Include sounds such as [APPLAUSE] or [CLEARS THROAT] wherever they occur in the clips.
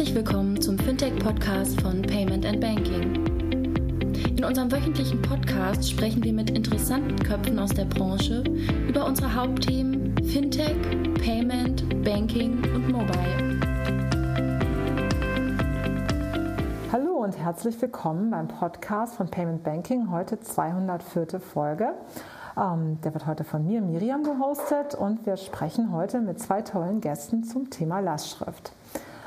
Herzlich willkommen zum Fintech-Podcast von Payment and Banking. In unserem wöchentlichen Podcast sprechen wir mit interessanten Köpfen aus der Branche über unsere Hauptthemen Fintech, Payment, Banking und Mobile. Hallo und herzlich willkommen beim Podcast von Payment Banking, heute 204. Folge. Ähm, der wird heute von mir, Miriam, gehostet und wir sprechen heute mit zwei tollen Gästen zum Thema Lastschrift.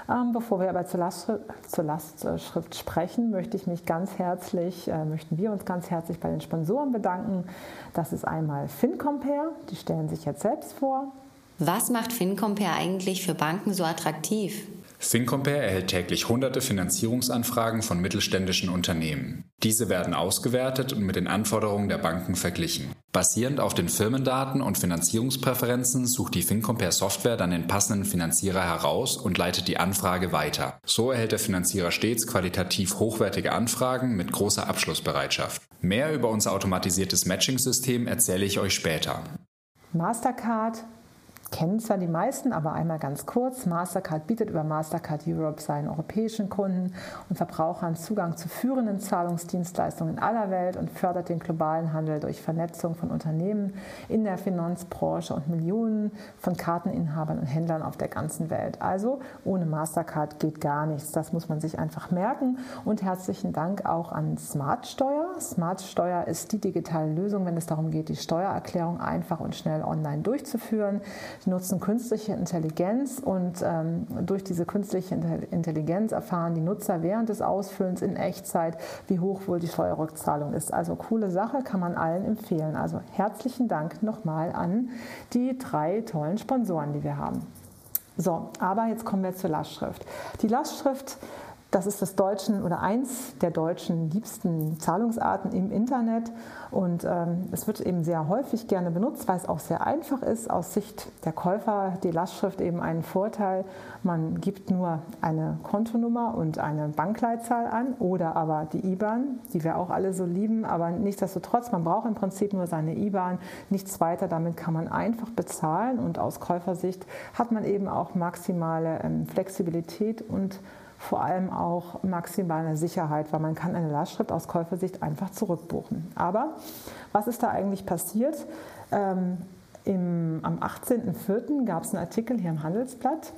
Ähm, bevor wir aber zur Lastschrift, zur Lastschrift, sprechen, möchte ich mich ganz herzlich, äh, möchten wir uns ganz herzlich bei den Sponsoren bedanken. Das ist einmal FinCompare, die stellen sich jetzt selbst vor. Was macht FinCompare eigentlich für Banken so attraktiv? FinCompare erhält täglich hunderte Finanzierungsanfragen von mittelständischen Unternehmen. Diese werden ausgewertet und mit den Anforderungen der Banken verglichen. Basierend auf den Firmendaten und Finanzierungspräferenzen sucht die FinCompare Software dann den passenden Finanzierer heraus und leitet die Anfrage weiter. So erhält der Finanzierer stets qualitativ hochwertige Anfragen mit großer Abschlussbereitschaft. Mehr über unser automatisiertes Matching-System erzähle ich euch später. Mastercard kennen zwar die meisten, aber einmal ganz kurz. Mastercard bietet über Mastercard Europe seinen europäischen Kunden und Verbrauchern Zugang zu führenden Zahlungsdienstleistungen in aller Welt und fördert den globalen Handel durch Vernetzung von Unternehmen in der Finanzbranche und Millionen von Karteninhabern und Händlern auf der ganzen Welt. Also ohne Mastercard geht gar nichts. Das muss man sich einfach merken. Und herzlichen Dank auch an Smartsteuer. Smartsteuer ist die digitale Lösung, wenn es darum geht, die Steuererklärung einfach und schnell online durchzuführen. Die nutzen künstliche Intelligenz und ähm, durch diese künstliche Intelligenz erfahren die Nutzer während des Ausfüllens in Echtzeit, wie hoch wohl die Steuerrückzahlung ist. Also coole Sache, kann man allen empfehlen. Also herzlichen Dank nochmal an die drei tollen Sponsoren, die wir haben. So, aber jetzt kommen wir zur Lastschrift. Die Lastschrift das ist das deutschen oder eins der deutschen liebsten Zahlungsarten im Internet und ähm, es wird eben sehr häufig gerne benutzt, weil es auch sehr einfach ist. Aus Sicht der Käufer die Lastschrift eben einen Vorteil. Man gibt nur eine Kontonummer und eine Bankleitzahl an oder aber die IBAN, die wir auch alle so lieben, aber nichtsdestotrotz, man braucht im Prinzip nur seine IBAN, nichts weiter. Damit kann man einfach bezahlen und aus Käufersicht hat man eben auch maximale ähm, Flexibilität und vor allem auch maximale Sicherheit, weil man kann eine Lastschrift aus Käufersicht einfach zurückbuchen. Aber was ist da eigentlich passiert? Ähm, im, am 18.04. gab es einen Artikel hier im Handelsblatt,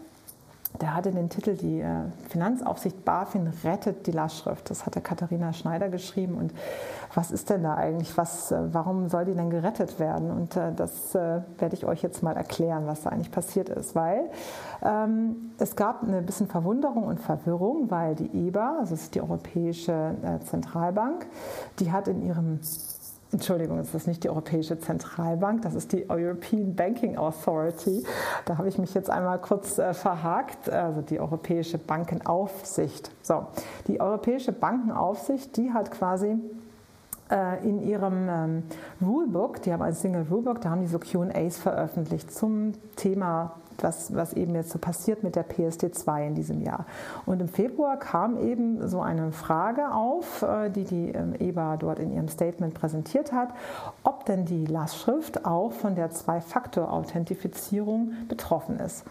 der hatte den Titel Die äh, Finanzaufsicht BaFin rettet die Lastschrift. Das hatte Katharina Schneider geschrieben. Und was ist denn da eigentlich? Was, äh, warum soll die denn gerettet werden? Und äh, das werde ich euch jetzt mal erklären, was da eigentlich passiert ist. Weil ähm, es gab eine bisschen Verwunderung und Verwirrung, weil die EBA, also das ist die Europäische Zentralbank, die hat in ihrem Entschuldigung, das ist nicht die Europäische Zentralbank, das ist die European Banking Authority. Da habe ich mich jetzt einmal kurz äh, verhakt, also die Europäische Bankenaufsicht. So, die Europäische Bankenaufsicht, die hat quasi äh, in ihrem ähm, Rulebook, die haben ein Single Rulebook, da haben die so QAs veröffentlicht zum Thema was, was eben jetzt so passiert mit der PSD2 in diesem Jahr. Und im Februar kam eben so eine Frage auf, äh, die die ähm, EBA dort in ihrem Statement präsentiert hat, ob denn die Lastschrift auch von der Zwei-Faktor-Authentifizierung betroffen ist.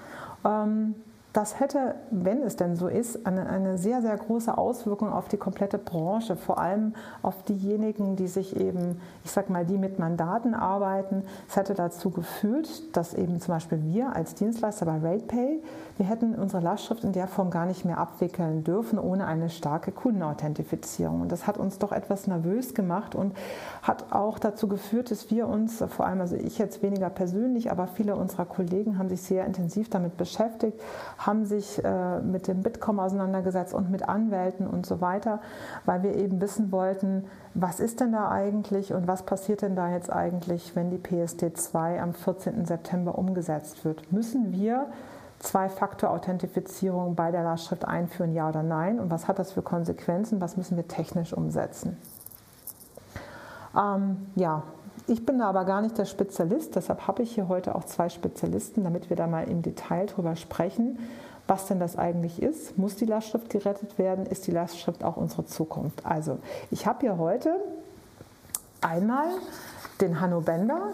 Ähm, das hätte, wenn es denn so ist, eine, eine sehr, sehr große Auswirkung auf die komplette Branche, vor allem auf diejenigen, die sich eben, ich sag mal, die mit Mandaten arbeiten. Es hätte dazu geführt, dass eben zum Beispiel wir als Dienstleister bei RatePay, wir hätten unsere Lastschrift in der Form gar nicht mehr abwickeln dürfen ohne eine starke Kundenauthentifizierung. Und das hat uns doch etwas nervös gemacht und hat auch dazu geführt, dass wir uns, vor allem, also ich jetzt weniger persönlich, aber viele unserer Kollegen haben sich sehr intensiv damit beschäftigt, haben sich äh, mit dem Bitkom auseinandergesetzt und mit Anwälten und so weiter, weil wir eben wissen wollten, was ist denn da eigentlich und was passiert denn da jetzt eigentlich, wenn die PSD 2 am 14. September umgesetzt wird? Müssen wir Zwei-Faktor-Authentifizierung bei der Lastschrift einführen, ja oder nein? Und was hat das für Konsequenzen? Was müssen wir technisch umsetzen? Ähm, ja, ich bin da aber gar nicht der Spezialist, deshalb habe ich hier heute auch zwei Spezialisten, damit wir da mal im Detail drüber sprechen, was denn das eigentlich ist. Muss die Lastschrift gerettet werden? Ist die Lastschrift auch unsere Zukunft? Also, ich habe hier heute einmal den Hanno Bender,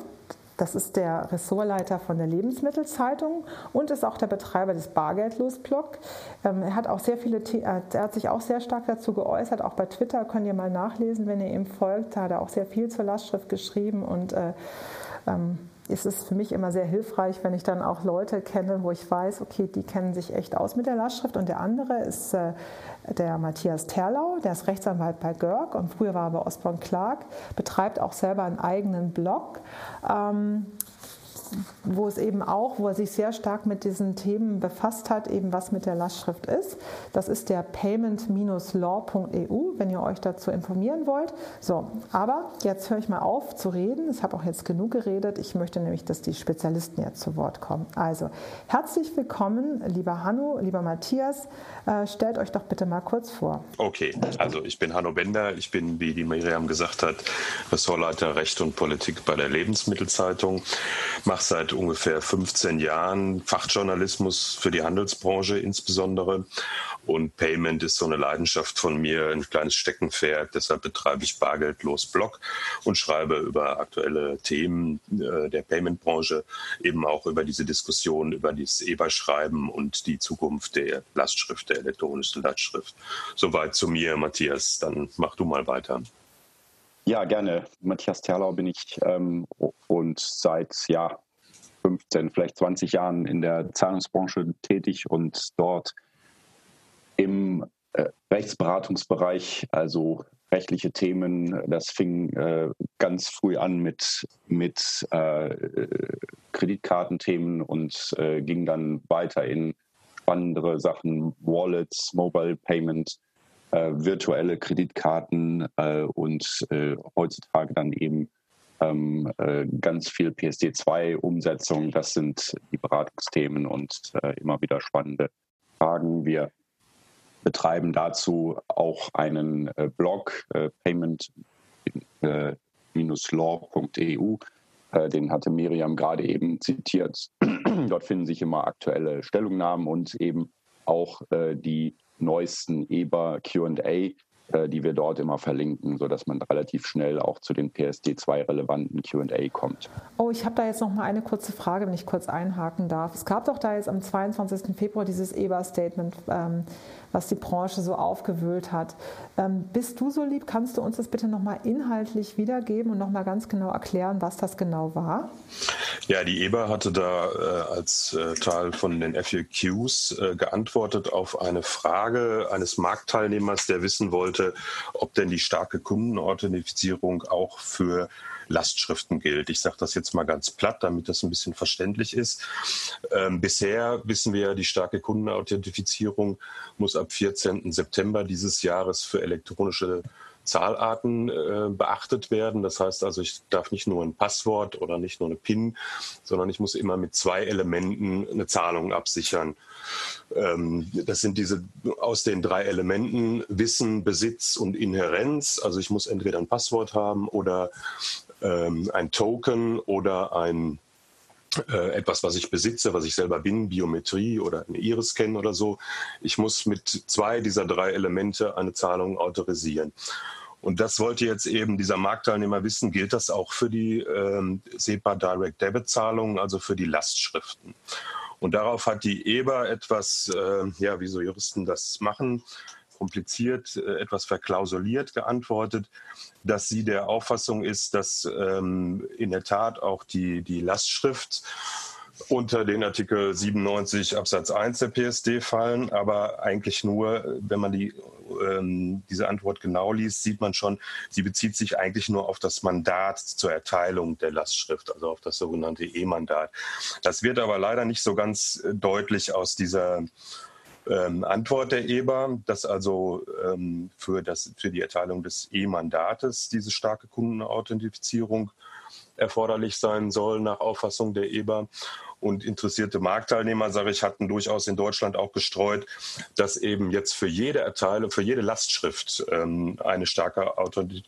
Das ist der Ressortleiter von der Lebensmittelzeitung und ist auch der Betreiber des Bargeldlos-Blog. Ähm, er hat auch sehr viele, äh, er hat sich auch sehr stark dazu geäußert. Auch bei Twitter könnt ihr mal nachlesen, wenn ihr ihm folgt. Da hat er auch sehr viel zur Lastschrift geschrieben und äh, ähm, ist es für mich immer sehr hilfreich, wenn ich dann auch Leute kenne, wo ich weiß, okay, die kennen sich echt aus mit der Lastschrift. Und der andere ist äh, der Matthias Terlau, der ist Rechtsanwalt bei Görg und früher war er bei Osborne Clark, betreibt auch selber einen eigenen Blog. Ähm, wo es eben auch, wo er sich sehr stark mit diesen Themen befasst hat, eben was mit der Lastschrift ist. Das ist der payment-law.eu, wenn ihr euch dazu informieren wollt. So, aber jetzt höre ich mal auf zu reden. Ich habe auch jetzt genug geredet. Ich möchte nämlich, dass die Spezialisten jetzt zu Wort kommen. Also, herzlich willkommen, lieber Hanno, lieber Matthias. Äh, stellt euch doch bitte mal kurz vor. Okay, also ich bin Hanno Bender. Ich bin, wie die Miriam gesagt hat, Ressortleiter Recht und Politik bei der Lebensmittelzeitung. Mache mache seit ungefähr 15 Jahren Fachjournalismus für die Handelsbranche insbesondere. Und Payment ist so eine Leidenschaft von mir, ein kleines Steckenpferd. Deshalb betreibe ich Bargeldlos Blog und schreibe über aktuelle Themen äh, der Payment-Branche, eben auch über diese Diskussion über das EBA-Schreiben und die Zukunft der Lastschrift, der elektronischen Lastschrift. Soweit zu mir, Matthias. Dann mach du mal weiter. Ja, gerne. Matthias Terlau bin ich ähm, und seit ja, 15, vielleicht 20 Jahren in der Zahlungsbranche tätig und dort im äh, Rechtsberatungsbereich, also rechtliche Themen. Das fing äh, ganz früh an mit, mit äh, Kreditkartenthemen und äh, ging dann weiter in spannendere Sachen, Wallets, Mobile Payment, äh, virtuelle Kreditkarten äh, und heutzutage dann eben ähm, äh, ganz viel PSD2-Umsetzung. Das sind die Beratungsthemen und äh, immer wieder spannende Fragen. Wir betreiben dazu auch einen äh, Blog, äh, payment-law.eu. Äh, den hatte Miriam gerade eben zitiert. [CLEARS THROAT] Dort finden sich immer aktuelle Stellungnahmen und eben auch äh, die neuesten EBA QA äh, die wir dort immer verlinken, sodass man relativ schnell auch zu den PSD2-relevanten QA kommt. Oh, ich habe da jetzt noch mal eine kurze Frage, wenn ich kurz einhaken darf. Es gab doch da jetzt am 22. Februar dieses EBA-Statement. Ähm, was die Branche so aufgewühlt hat. Ähm, bist du so lieb, kannst du uns das bitte nochmal inhaltlich wiedergeben und nochmal ganz genau erklären, was das genau war? Ja, die EBA hatte da äh, als äh, Teil von den FAQs äh, geantwortet auf eine Frage eines Marktteilnehmers, der wissen wollte, ob denn die starke Kundenauthentifizierung auch für Lastschriften gilt. Ich sage das jetzt mal ganz platt, damit das ein bisschen verständlich ist. Ähm, bisher wissen wir die starke Kundenauthentifizierung muss ab 14. September dieses Jahres für elektronische Zahlarten äh, beachtet werden. Das heißt also, ich darf nicht nur ein Passwort oder nicht nur eine PIN, sondern ich muss immer mit zwei Elementen eine Zahlung absichern. Ähm, das sind diese aus den drei Elementen Wissen, Besitz und Inherenz. Also ich muss entweder ein Passwort haben oder ähm, ein Token oder ein äh, etwas, was ich besitze, was ich selber bin, Biometrie oder eine Iris-Scan oder so. Ich muss mit zwei dieser drei Elemente eine Zahlung autorisieren. Und das wollte jetzt eben dieser Marktteilnehmer wissen, gilt das auch für die ähm, SEPA Direct Debit Zahlungen, also für die Lastschriften. Und darauf hat die EBA etwas, äh, ja, wie so Juristen das machen, kompliziert, äh, etwas verklausuliert geantwortet, dass sie der Auffassung ist, dass ähm, in der Tat auch die, die Lastschrift unter den Artikel 97 Absatz 1 der PSD fallen, aber eigentlich nur, wenn man die, ähm, diese Antwort genau liest, sieht man schon, sie bezieht sich eigentlich nur auf das Mandat zur Erteilung der Lastschrift, also auf das sogenannte E-Mandat. Das wird aber leider nicht so ganz äh, deutlich aus dieser ähm, Antwort der EBA, dass also ähm, für, das, für die Erteilung des E-Mandates diese starke Kundenauthentifizierung erforderlich sein soll nach Auffassung der EBA. Und interessierte Marktteilnehmer, sage ich, hatten durchaus in Deutschland auch gestreut, dass eben jetzt für jede Erteilung, für jede Lastschrift ähm, eine starke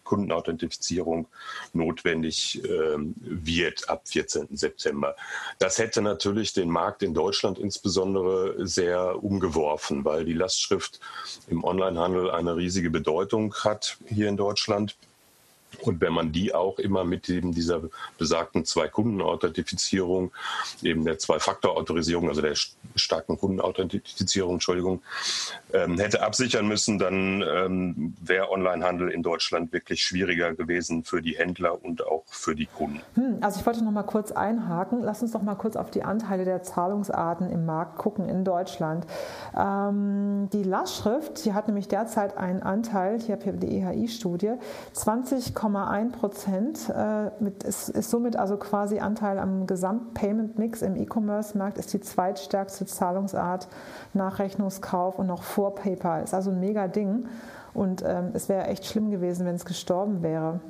Kundenauthentifizierung notwendig ähm, wird ab 14. September. Das hätte natürlich den Markt in Deutschland insbesondere sehr umgeworfen, weil die Lastschrift im Onlinehandel eine riesige Bedeutung hat hier in Deutschland. Und wenn man die auch immer mit eben dieser besagten Zwei-Kunden-Authentifizierung, eben der Zwei-Faktor-Autorisierung, also der starken Kundenauthentifizierung, Entschuldigung, ähm, hätte absichern müssen, dann ähm, wäre Onlinehandel in Deutschland wirklich schwieriger gewesen für die Händler und auch für die Kunden. Hm, also ich wollte noch mal kurz einhaken. Lass uns doch mal kurz auf die Anteile der Zahlungsarten im Markt gucken in Deutschland. Ähm, die Lastschrift, die hat nämlich derzeit einen Anteil, ich habe hier die EHI-Studie, 20, 0,1 Prozent. Äh, ist, ist somit also quasi Anteil am Gesamt-Payment-Mix im E-Commerce-Markt, ist die zweitstärkste Zahlungsart nach Rechnungskauf und noch vor PayPal. Ist also ein mega Ding. Und ähm, es wäre echt schlimm gewesen, wenn es gestorben wäre.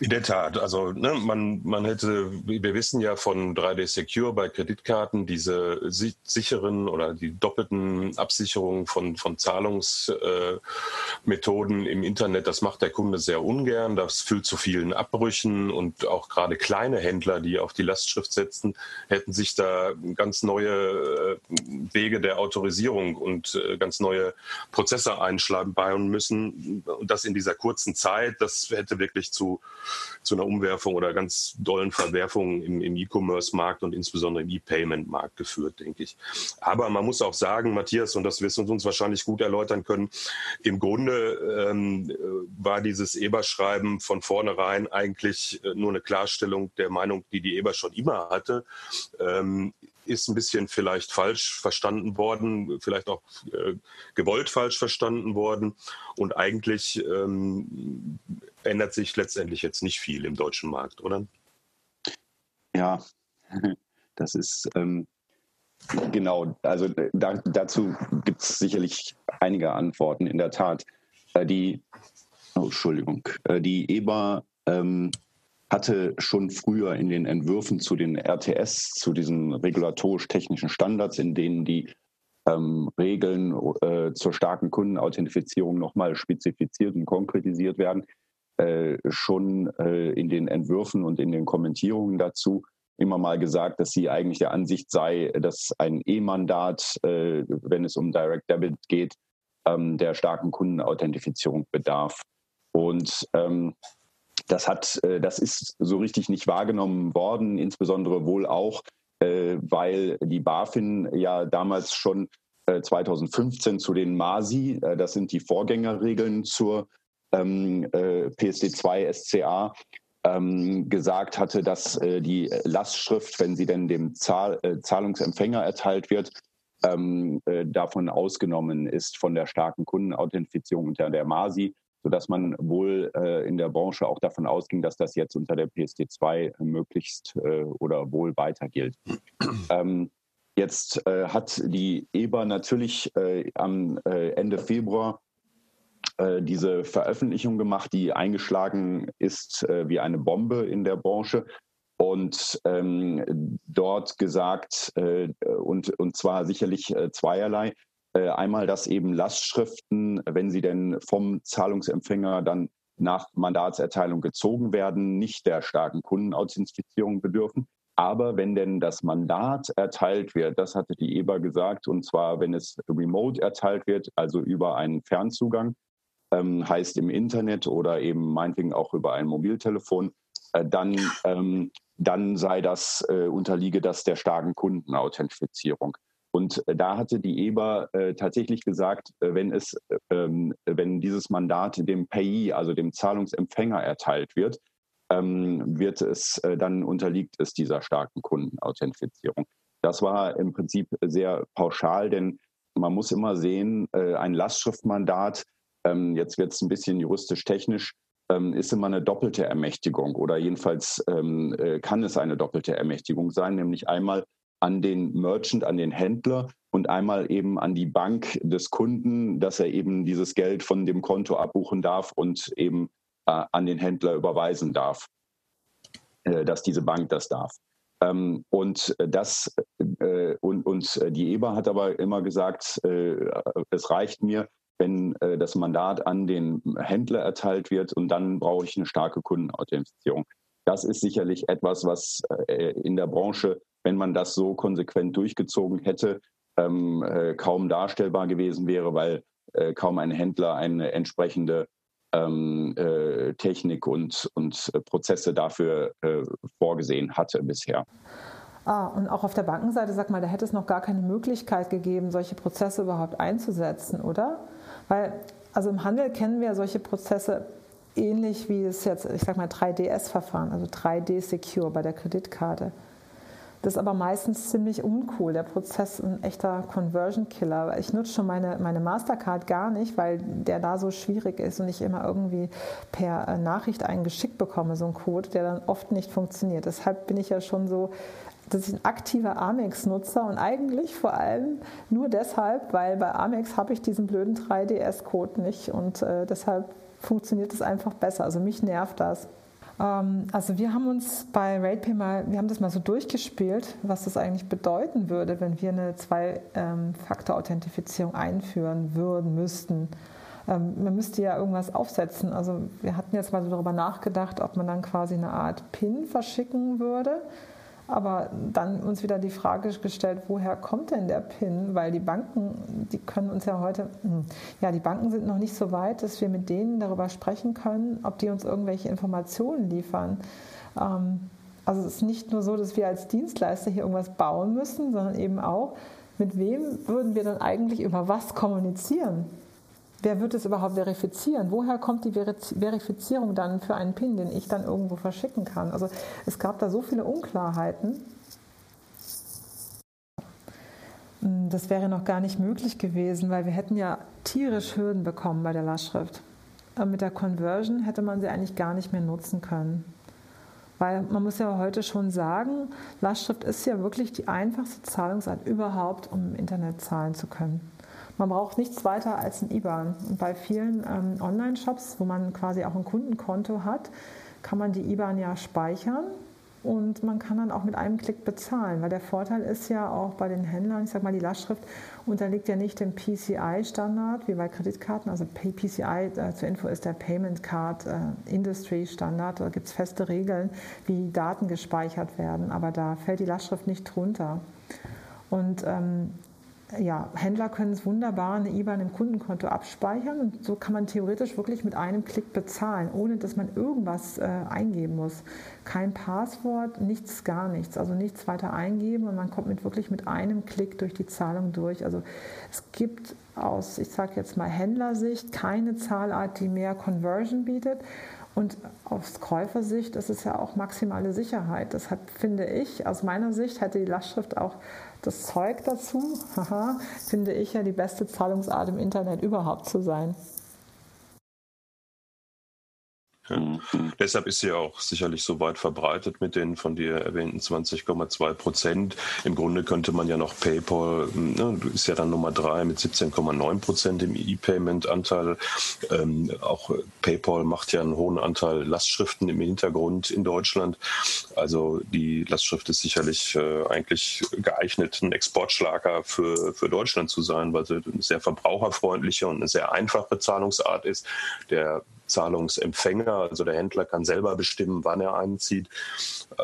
In der Tat, also ne, man, man hätte, wir wissen ja von 3D Secure bei Kreditkarten, diese sicheren oder die doppelten Absicherungen von, von Zahlungsmethoden äh, im Internet, das macht der Kunde sehr ungern, das führt zu vielen Abbrüchen und auch gerade kleine Händler, die auf die Lastschrift setzen, hätten sich da ganz neue äh, Wege der Autorisierung und äh, ganz neue Prozesse einschlagen müssen. Und das in dieser kurzen Zeit, das hätte wirklich zu zu einer Umwerfung oder ganz dollen Verwerfungen im, im E-Commerce-Markt und insbesondere im E-Payment-Markt geführt, denke ich. Aber man muss auch sagen, Matthias, und das wirst du uns wahrscheinlich gut erläutern können, im Grunde ähm, war dieses Eber-Schreiben von vornherein eigentlich äh, nur eine Klarstellung der Meinung, die die Eber schon immer hatte. Ähm, ist ein bisschen vielleicht falsch verstanden worden, vielleicht auch äh, gewollt falsch verstanden worden. Und eigentlich ähm, ändert sich letztendlich jetzt nicht viel im deutschen Markt, oder? Ja, [LAUGHS] das ist ähm, genau, also da, dazu gibt es sicherlich einige Antworten. In der Tat, äh, die, oh, Entschuldigung, äh, die EBA ähm, hatte schon früher in den Entwürfen zu den RTS, zu diesen regulatorisch-technischen Standards, in denen die ähm, Regeln äh, zur starken Kundenauthentifizierung nochmal spezifiziert und konkretisiert werden, äh, schon äh, in den Entwürfen und in den Kommentierungen dazu immer mal gesagt, dass sie eigentlich der Ansicht sei, dass ein E-Mandat, äh, wenn es um Direct Debit geht, ähm, der starken Kundenauthentifizierung bedarf. Und ähm, das hat, äh, das ist so richtig nicht wahrgenommen worden, insbesondere wohl auch, äh, weil die BaFin ja damals schon 2015 äh, zu den MASI, das sind die Vorgängerregeln zur ähm, PSD2 SCA, ähm, gesagt hatte, dass die Lastschrift, wenn sie denn dem Zahl, Zahlungsempfänger erteilt wird, ähm, davon ausgenommen ist von der starken Kundenauthentifizierung unter der MASI sodass man wohl äh, in der Branche auch davon ausging, dass das jetzt unter der PSD2 möglichst äh, oder wohl weiter gilt. Ähm, jetzt äh, hat die EBA natürlich äh, am äh, Ende Februar äh, diese Veröffentlichung gemacht, die eingeschlagen ist wie eine Bombe in der Branche und ähm, dort gesagt, und, und zwar sicherlich zweierlei. Äh, einmal, dass eben Lastschriften, wenn sie denn vom Zahlungsempfänger dann nach Mandatserteilung gezogen werden, nicht der starken Kundenauthentifizierung bedürfen. Aber wenn denn das Mandat erteilt wird, das hatte die EBA gesagt, und zwar wenn es remote erteilt wird, also über einen Fernzugang, ähm, heißt im Internet oder eben meinetwegen auch über ein Mobiltelefon, äh, dann, ähm, dann sei das, äh, unterliege das der starken Kundenauthentifizierung. Und äh, da hatte die EBA äh, tatsächlich gesagt, äh, wenn es, ähm, wenn dieses Mandat dem Payee, also dem Zahlungsempfänger erteilt wird, ähm, wird es, äh, dann unterliegt es dieser starken Kundenauthentifizierung. Das war im Prinzip sehr pauschal, denn man muss immer sehen, äh, ein Lastschriftmandat, ähm, jetzt wird es ein bisschen juristisch-technisch, ähm, ist immer eine doppelte Ermächtigung oder jedenfalls ähm, äh, kann es eine doppelte Ermächtigung sein, nämlich einmal an den Merchant, an den Händler und einmal eben an die Bank des Kunden, dass er eben dieses Geld von dem Konto abbuchen darf und eben äh, an den Händler überweisen darf, äh, dass diese Bank das darf. Ähm, und das äh, und, und die EBA hat aber immer gesagt, äh, es reicht mir, wenn äh, das Mandat an den Händler erteilt wird und dann brauche ich eine starke Kundenauthentifizierung. Das ist sicherlich etwas, was äh, in der Branche wenn man das so konsequent durchgezogen hätte, ähm, äh, kaum darstellbar gewesen wäre, weil äh, kaum ein Händler eine entsprechende ähm, äh, Technik und, und Prozesse dafür äh, vorgesehen hatte bisher. Ah, und auch auf der Bankenseite, sag mal, da hätte es noch gar keine Möglichkeit gegeben, solche Prozesse überhaupt einzusetzen, oder? Weil, also im Handel kennen wir solche Prozesse ähnlich wie es jetzt, ich sag mal, 3DS-Verfahren, also 3D-Secure bei der Kreditkarte. Das ist aber meistens ziemlich uncool. Der Prozess ist ein echter Conversion-Killer. Ich nutze schon meine, meine Mastercard gar nicht, weil der da so schwierig ist und ich immer irgendwie per äh, Nachricht einen geschickt bekomme, so einen Code, der dann oft nicht funktioniert. Deshalb bin ich ja schon so dass ich ein aktiver Amex-Nutzer und eigentlich vor allem nur deshalb, weil bei Amex habe ich diesen blöden 3DS-Code nicht und äh, deshalb funktioniert es einfach besser. Also mich nervt das. Ähm, also wir haben uns bei RatePay mal, wir haben das mal so durchgespielt, was das eigentlich bedeuten würde, wenn wir eine Zwei-Faktor-Authentifizierung einführen würden, müssten. Ähm, man müsste ja irgendwas aufsetzen. Also wir hatten jetzt mal so darüber nachgedacht, ob man dann quasi eine Art PIN verschicken würde aber dann uns wieder die Frage gestellt, woher kommt denn der PIN? Weil die Banken, die können uns ja heute, hm, ja, die Banken sind noch nicht so weit, dass wir mit denen darüber sprechen können, ob die uns irgendwelche Informationen liefern. Ähm, also es ist nicht nur so, dass wir als Dienstleister hier irgendwas bauen müssen, sondern eben auch, mit wem würden wir dann eigentlich über was kommunizieren? Wer wird es überhaupt verifizieren? Woher kommt die Verifizierung dann für einen PIN, den ich dann irgendwo verschicken kann? Also es gab da so viele Unklarheiten. Das wäre noch gar nicht möglich gewesen, weil wir hätten ja tierisch Hürden bekommen bei der Lastschrift. Mit der Conversion hätte man sie eigentlich gar nicht mehr nutzen können. Weil man muss ja heute schon sagen, Lastschrift ist ja wirklich die einfachste Zahlungsart überhaupt, um im Internet zahlen zu können. Man braucht nichts weiter als ein IBAN. Und bei vielen ähm, Online-Shops, wo man quasi auch ein Kundenkonto hat, kann man die IBAN ja speichern und man kann dann auch mit einem Klick bezahlen, weil der Vorteil ist ja auch bei den Händlern, ich sage mal, die Lastschrift unterliegt ja nicht dem PCI-Standard wie bei Kreditkarten. Also PCI äh, zur Info ist der Payment Card äh, Industry Standard. Da gibt es feste Regeln, wie Daten gespeichert werden, aber da fällt die Lastschrift nicht drunter. Und ähm, ja, Händler können es wunderbar eine IBAN im Kundenkonto abspeichern und so kann man theoretisch wirklich mit einem Klick bezahlen, ohne dass man irgendwas äh, eingeben muss. Kein Passwort, nichts, gar nichts. Also nichts weiter eingeben und man kommt mit wirklich mit einem Klick durch die Zahlung durch. Also es gibt aus, ich sage jetzt mal Händlersicht, keine Zahlart, die mehr Conversion bietet. Und aus Käufersicht ist es ja auch maximale Sicherheit. Deshalb finde ich, aus meiner Sicht hätte die Lastschrift auch das Zeug dazu, [LAUGHS] haha, finde ich ja die beste Zahlungsart im Internet überhaupt zu sein. Mhm. Deshalb ist sie auch sicherlich so weit verbreitet mit den von dir erwähnten 20,2 Prozent. Im Grunde könnte man ja noch PayPal, ne, ist ja dann Nummer drei mit 17,9 Prozent im E-Payment-Anteil. Ähm, auch PayPal macht ja einen hohen Anteil Lastschriften im Hintergrund in Deutschland. Also die Lastschrift ist sicherlich äh, eigentlich geeignet, ein Exportschlager für, für Deutschland zu sein, weil sie eine sehr verbraucherfreundliche und eine sehr einfache Zahlungsart ist. Der Zahlungsempfänger, also der Händler kann selber bestimmen, wann er einzieht.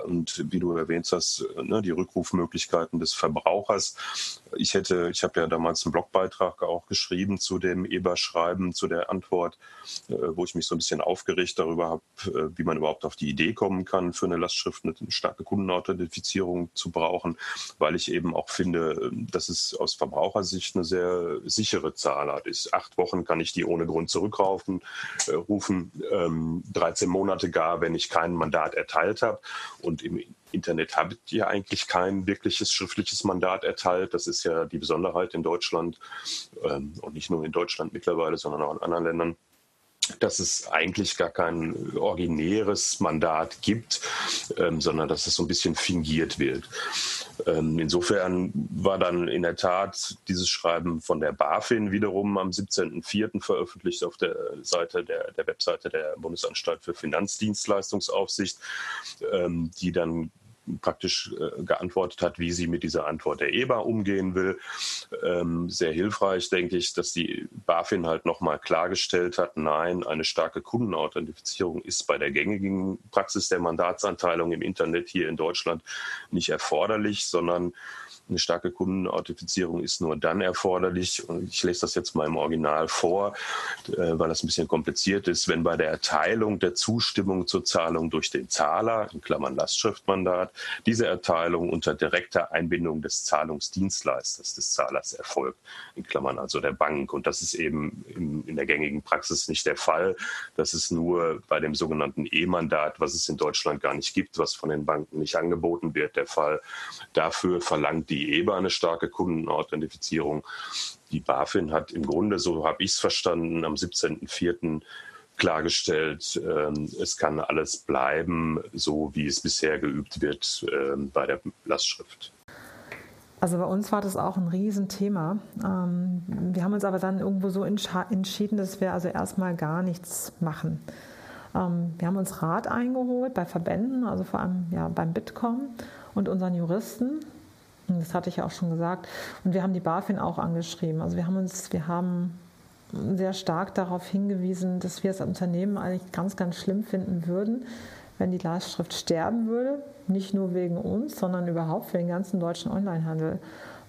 Und wie du erwähnt hast, ne, die Rückrufmöglichkeiten des Verbrauchers. Ich hätte, ich habe ja damals einen Blogbeitrag auch geschrieben zu dem Eber-Schreiben, zu der Antwort, äh, wo ich mich so ein bisschen aufgeregt darüber habe, äh, wie man überhaupt auf die Idee kommen kann, für eine Lastschrift eine starke Kundenauthentifizierung zu brauchen, weil ich eben auch finde, dass es aus Verbrauchersicht eine sehr sichere Zahlart ist. Acht Wochen kann ich die ohne Grund zurückrufen, äh, rufen, 13 ähm, Monate gar, wenn ich kein Mandat erteilt habe. Und im Internet habt ihr eigentlich kein wirkliches schriftliches Mandat erteilt. Das ist ja die Besonderheit in Deutschland ähm, und nicht nur in Deutschland mittlerweile, sondern auch in anderen Ländern dass es eigentlich gar kein originäres Mandat gibt, ähm, sondern dass es so ein bisschen fingiert wird. Ähm, insofern war dann in der Tat dieses Schreiben von der BaFin wiederum am 17.04. veröffentlicht auf der Seite der, der Webseite der Bundesanstalt für Finanzdienstleistungsaufsicht, ähm, die dann praktisch äh, geantwortet hat, wie sie mit dieser Antwort der EBA umgehen will. Ähm, sehr hilfreich, denke ich, dass die BaFin halt nochmal klargestellt hat, nein, eine starke Kundenauthentifizierung ist bei der gängigen Praxis der Mandatsanteilung im Internet hier in Deutschland nicht erforderlich, sondern Eine starke Kundenauthentifizierung ist nur dann erforderlich, und ich lese das jetzt mal im Original vor, äh, weil das ein bisschen kompliziert ist, wenn bei der Erteilung der Zustimmung zur Zahlung durch den Zahler, in Klammern Lastschriftmandat, diese Erteilung unter direkter Einbindung des Zahlungsdienstleisters des Zahlers erfolgt, in Klammern also der Bank. Und das ist eben in, in der gängigen Praxis nicht der Fall. Das ist nur bei dem sogenannten E-Mandat, was es in Deutschland gar nicht gibt, was von den Banken nicht angeboten wird, der Fall. Dafür verlangt die EBA eine starke Kundenauthentifizierung. Die BaFin hat im Grunde, so habe ich es verstanden, am 17.04 klargestellt, ähm, es kann alles bleiben, so wie es bisher geübt wird ähm, bei der Lastschrift. Also bei uns war das auch ein Riesenthema. Ähm, wir haben uns aber dann irgendwo so entschieden, dass wir also erstmal gar nichts machen. Wir haben uns Rat eingeholt bei Verbänden, also vor allem ja, beim Bitkom und unseren Juristen. Das hatte ich ja auch schon gesagt. Und wir haben die BaFin auch angeschrieben. Also wir haben uns, wir haben sehr stark darauf hingewiesen, dass wir als Unternehmen eigentlich ganz, ganz schlimm finden würden, wenn die Lastschrift sterben würde. Nicht nur wegen uns, sondern überhaupt für den ganzen deutschen Onlinehandel.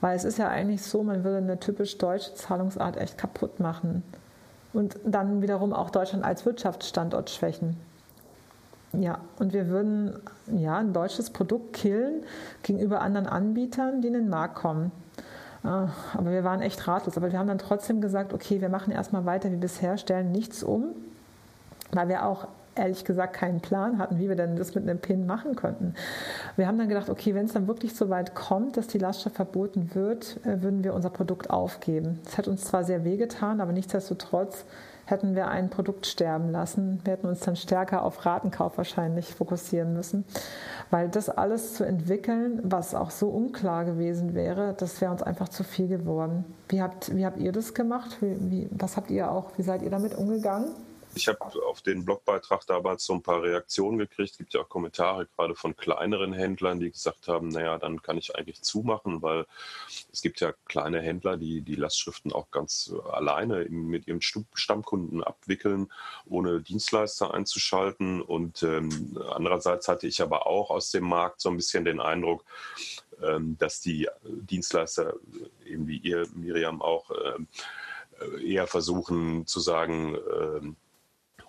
Weil es ist ja eigentlich so, man würde eine typisch deutsche Zahlungsart echt kaputt machen. Und dann wiederum auch Deutschland als Wirtschaftsstandort schwächen. Ja, und wir würden ja, ein deutsches Produkt killen gegenüber anderen Anbietern, die in den Markt kommen. Äh, aber wir waren echt ratlos. Aber wir haben dann trotzdem gesagt, okay, wir machen erstmal weiter wie bisher, stellen nichts um, weil wir auch ehrlich gesagt keinen Plan hatten, wie wir denn das mit einem PIN machen könnten. Wir haben dann gedacht, okay, wenn es dann wirklich so weit kommt, dass die Lastschrift verboten wird, äh, würden wir unser Produkt aufgeben. Das hat uns zwar sehr wehgetan, aber nichtsdestotrotz hätten wir ein Produkt sterben lassen. Wir hätten uns dann stärker auf Ratenkauf wahrscheinlich fokussieren müssen. Weil das alles zu entwickeln, was auch so unklar gewesen wäre, das wäre uns einfach zu viel geworden. Wie habt, wie habt ihr das gemacht? Wie, wie, was habt ihr auch, wie seid ihr damit umgegangen? Ich habe auf den Blogbeitrag damals so ein paar Reaktionen gekriegt. Es gibt ja auch Kommentare gerade von kleineren Händlern, die gesagt haben, naja, dann kann ich eigentlich zumachen, weil es gibt ja kleine Händler, die die Lastschriften auch ganz alleine mit ihren Stammkunden abwickeln, ohne Dienstleister einzuschalten. Und ähm, andererseits hatte ich aber auch aus dem Markt so ein bisschen den Eindruck, ähm, dass die Dienstleister, eben wie ihr, Miriam, auch äh, eher versuchen zu sagen, äh,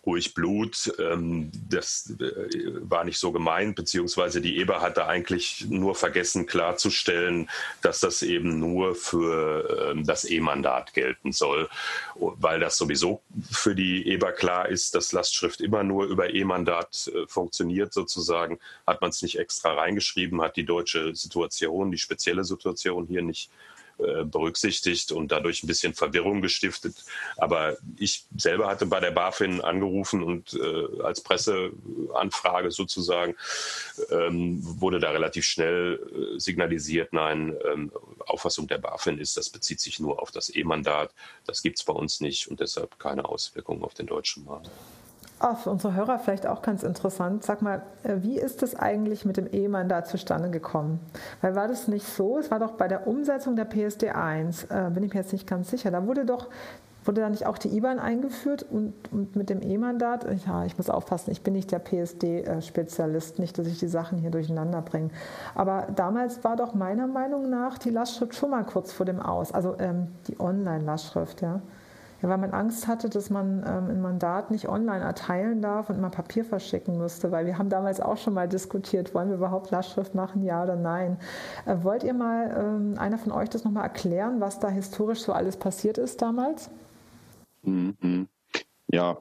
ruhig Blut. Ähm, das äh, war nicht so gemeint, beziehungsweise die EBA hatte eigentlich nur vergessen klarzustellen, dass das eben nur für ähm, das E-Mandat gelten soll, weil das sowieso für die EBA klar ist, dass Lastschrift immer nur über E-Mandat äh, funktioniert sozusagen, hat man es nicht extra reingeschrieben, hat die deutsche Situation, die spezielle Situation hier nicht berücksichtigt und dadurch ein bisschen Verwirrung gestiftet. Aber ich selber hatte bei der BaFin angerufen und äh, als Presseanfrage sozusagen ähm, wurde da relativ schnell äh, signalisiert, nein, ähm, Auffassung der BaFin ist, das bezieht sich nur auf das E-Mandat. Das gibt es bei uns nicht und deshalb keine Auswirkungen auf den deutschen Markt. Oh, für unsere Hörer vielleicht auch ganz interessant. Sag mal, äh, wie ist es eigentlich mit dem E-Mandat zustande gekommen? Weil war das nicht so? Es war doch bei der Umsetzung der PSD 1, äh, bin ich mir jetzt nicht ganz sicher. Da wurde doch wurde da nicht auch die IBAN eingeführt und, und mit dem E-Mandat? Ja, ich muss aufpassen, ich bin nicht der PSD-Spezialist, nicht, dass ich die Sachen hier durcheinander bringe. Aber damals war doch meiner Meinung nach die Lastschrift schon mal kurz vor dem Aus, also ähm, die Online-Lastschrift, ja. Ja, weil man Angst hatte, dass man ähm, ein Mandat nicht online erteilen darf und mal Papier verschicken müsste, weil wir haben damals auch schon mal diskutiert, wollen wir überhaupt Lastschrift machen, ja oder nein. Äh, wollt ihr mal, ähm, einer von euch das nochmal erklären, was da historisch so alles passiert ist damals? Mhm. Ja,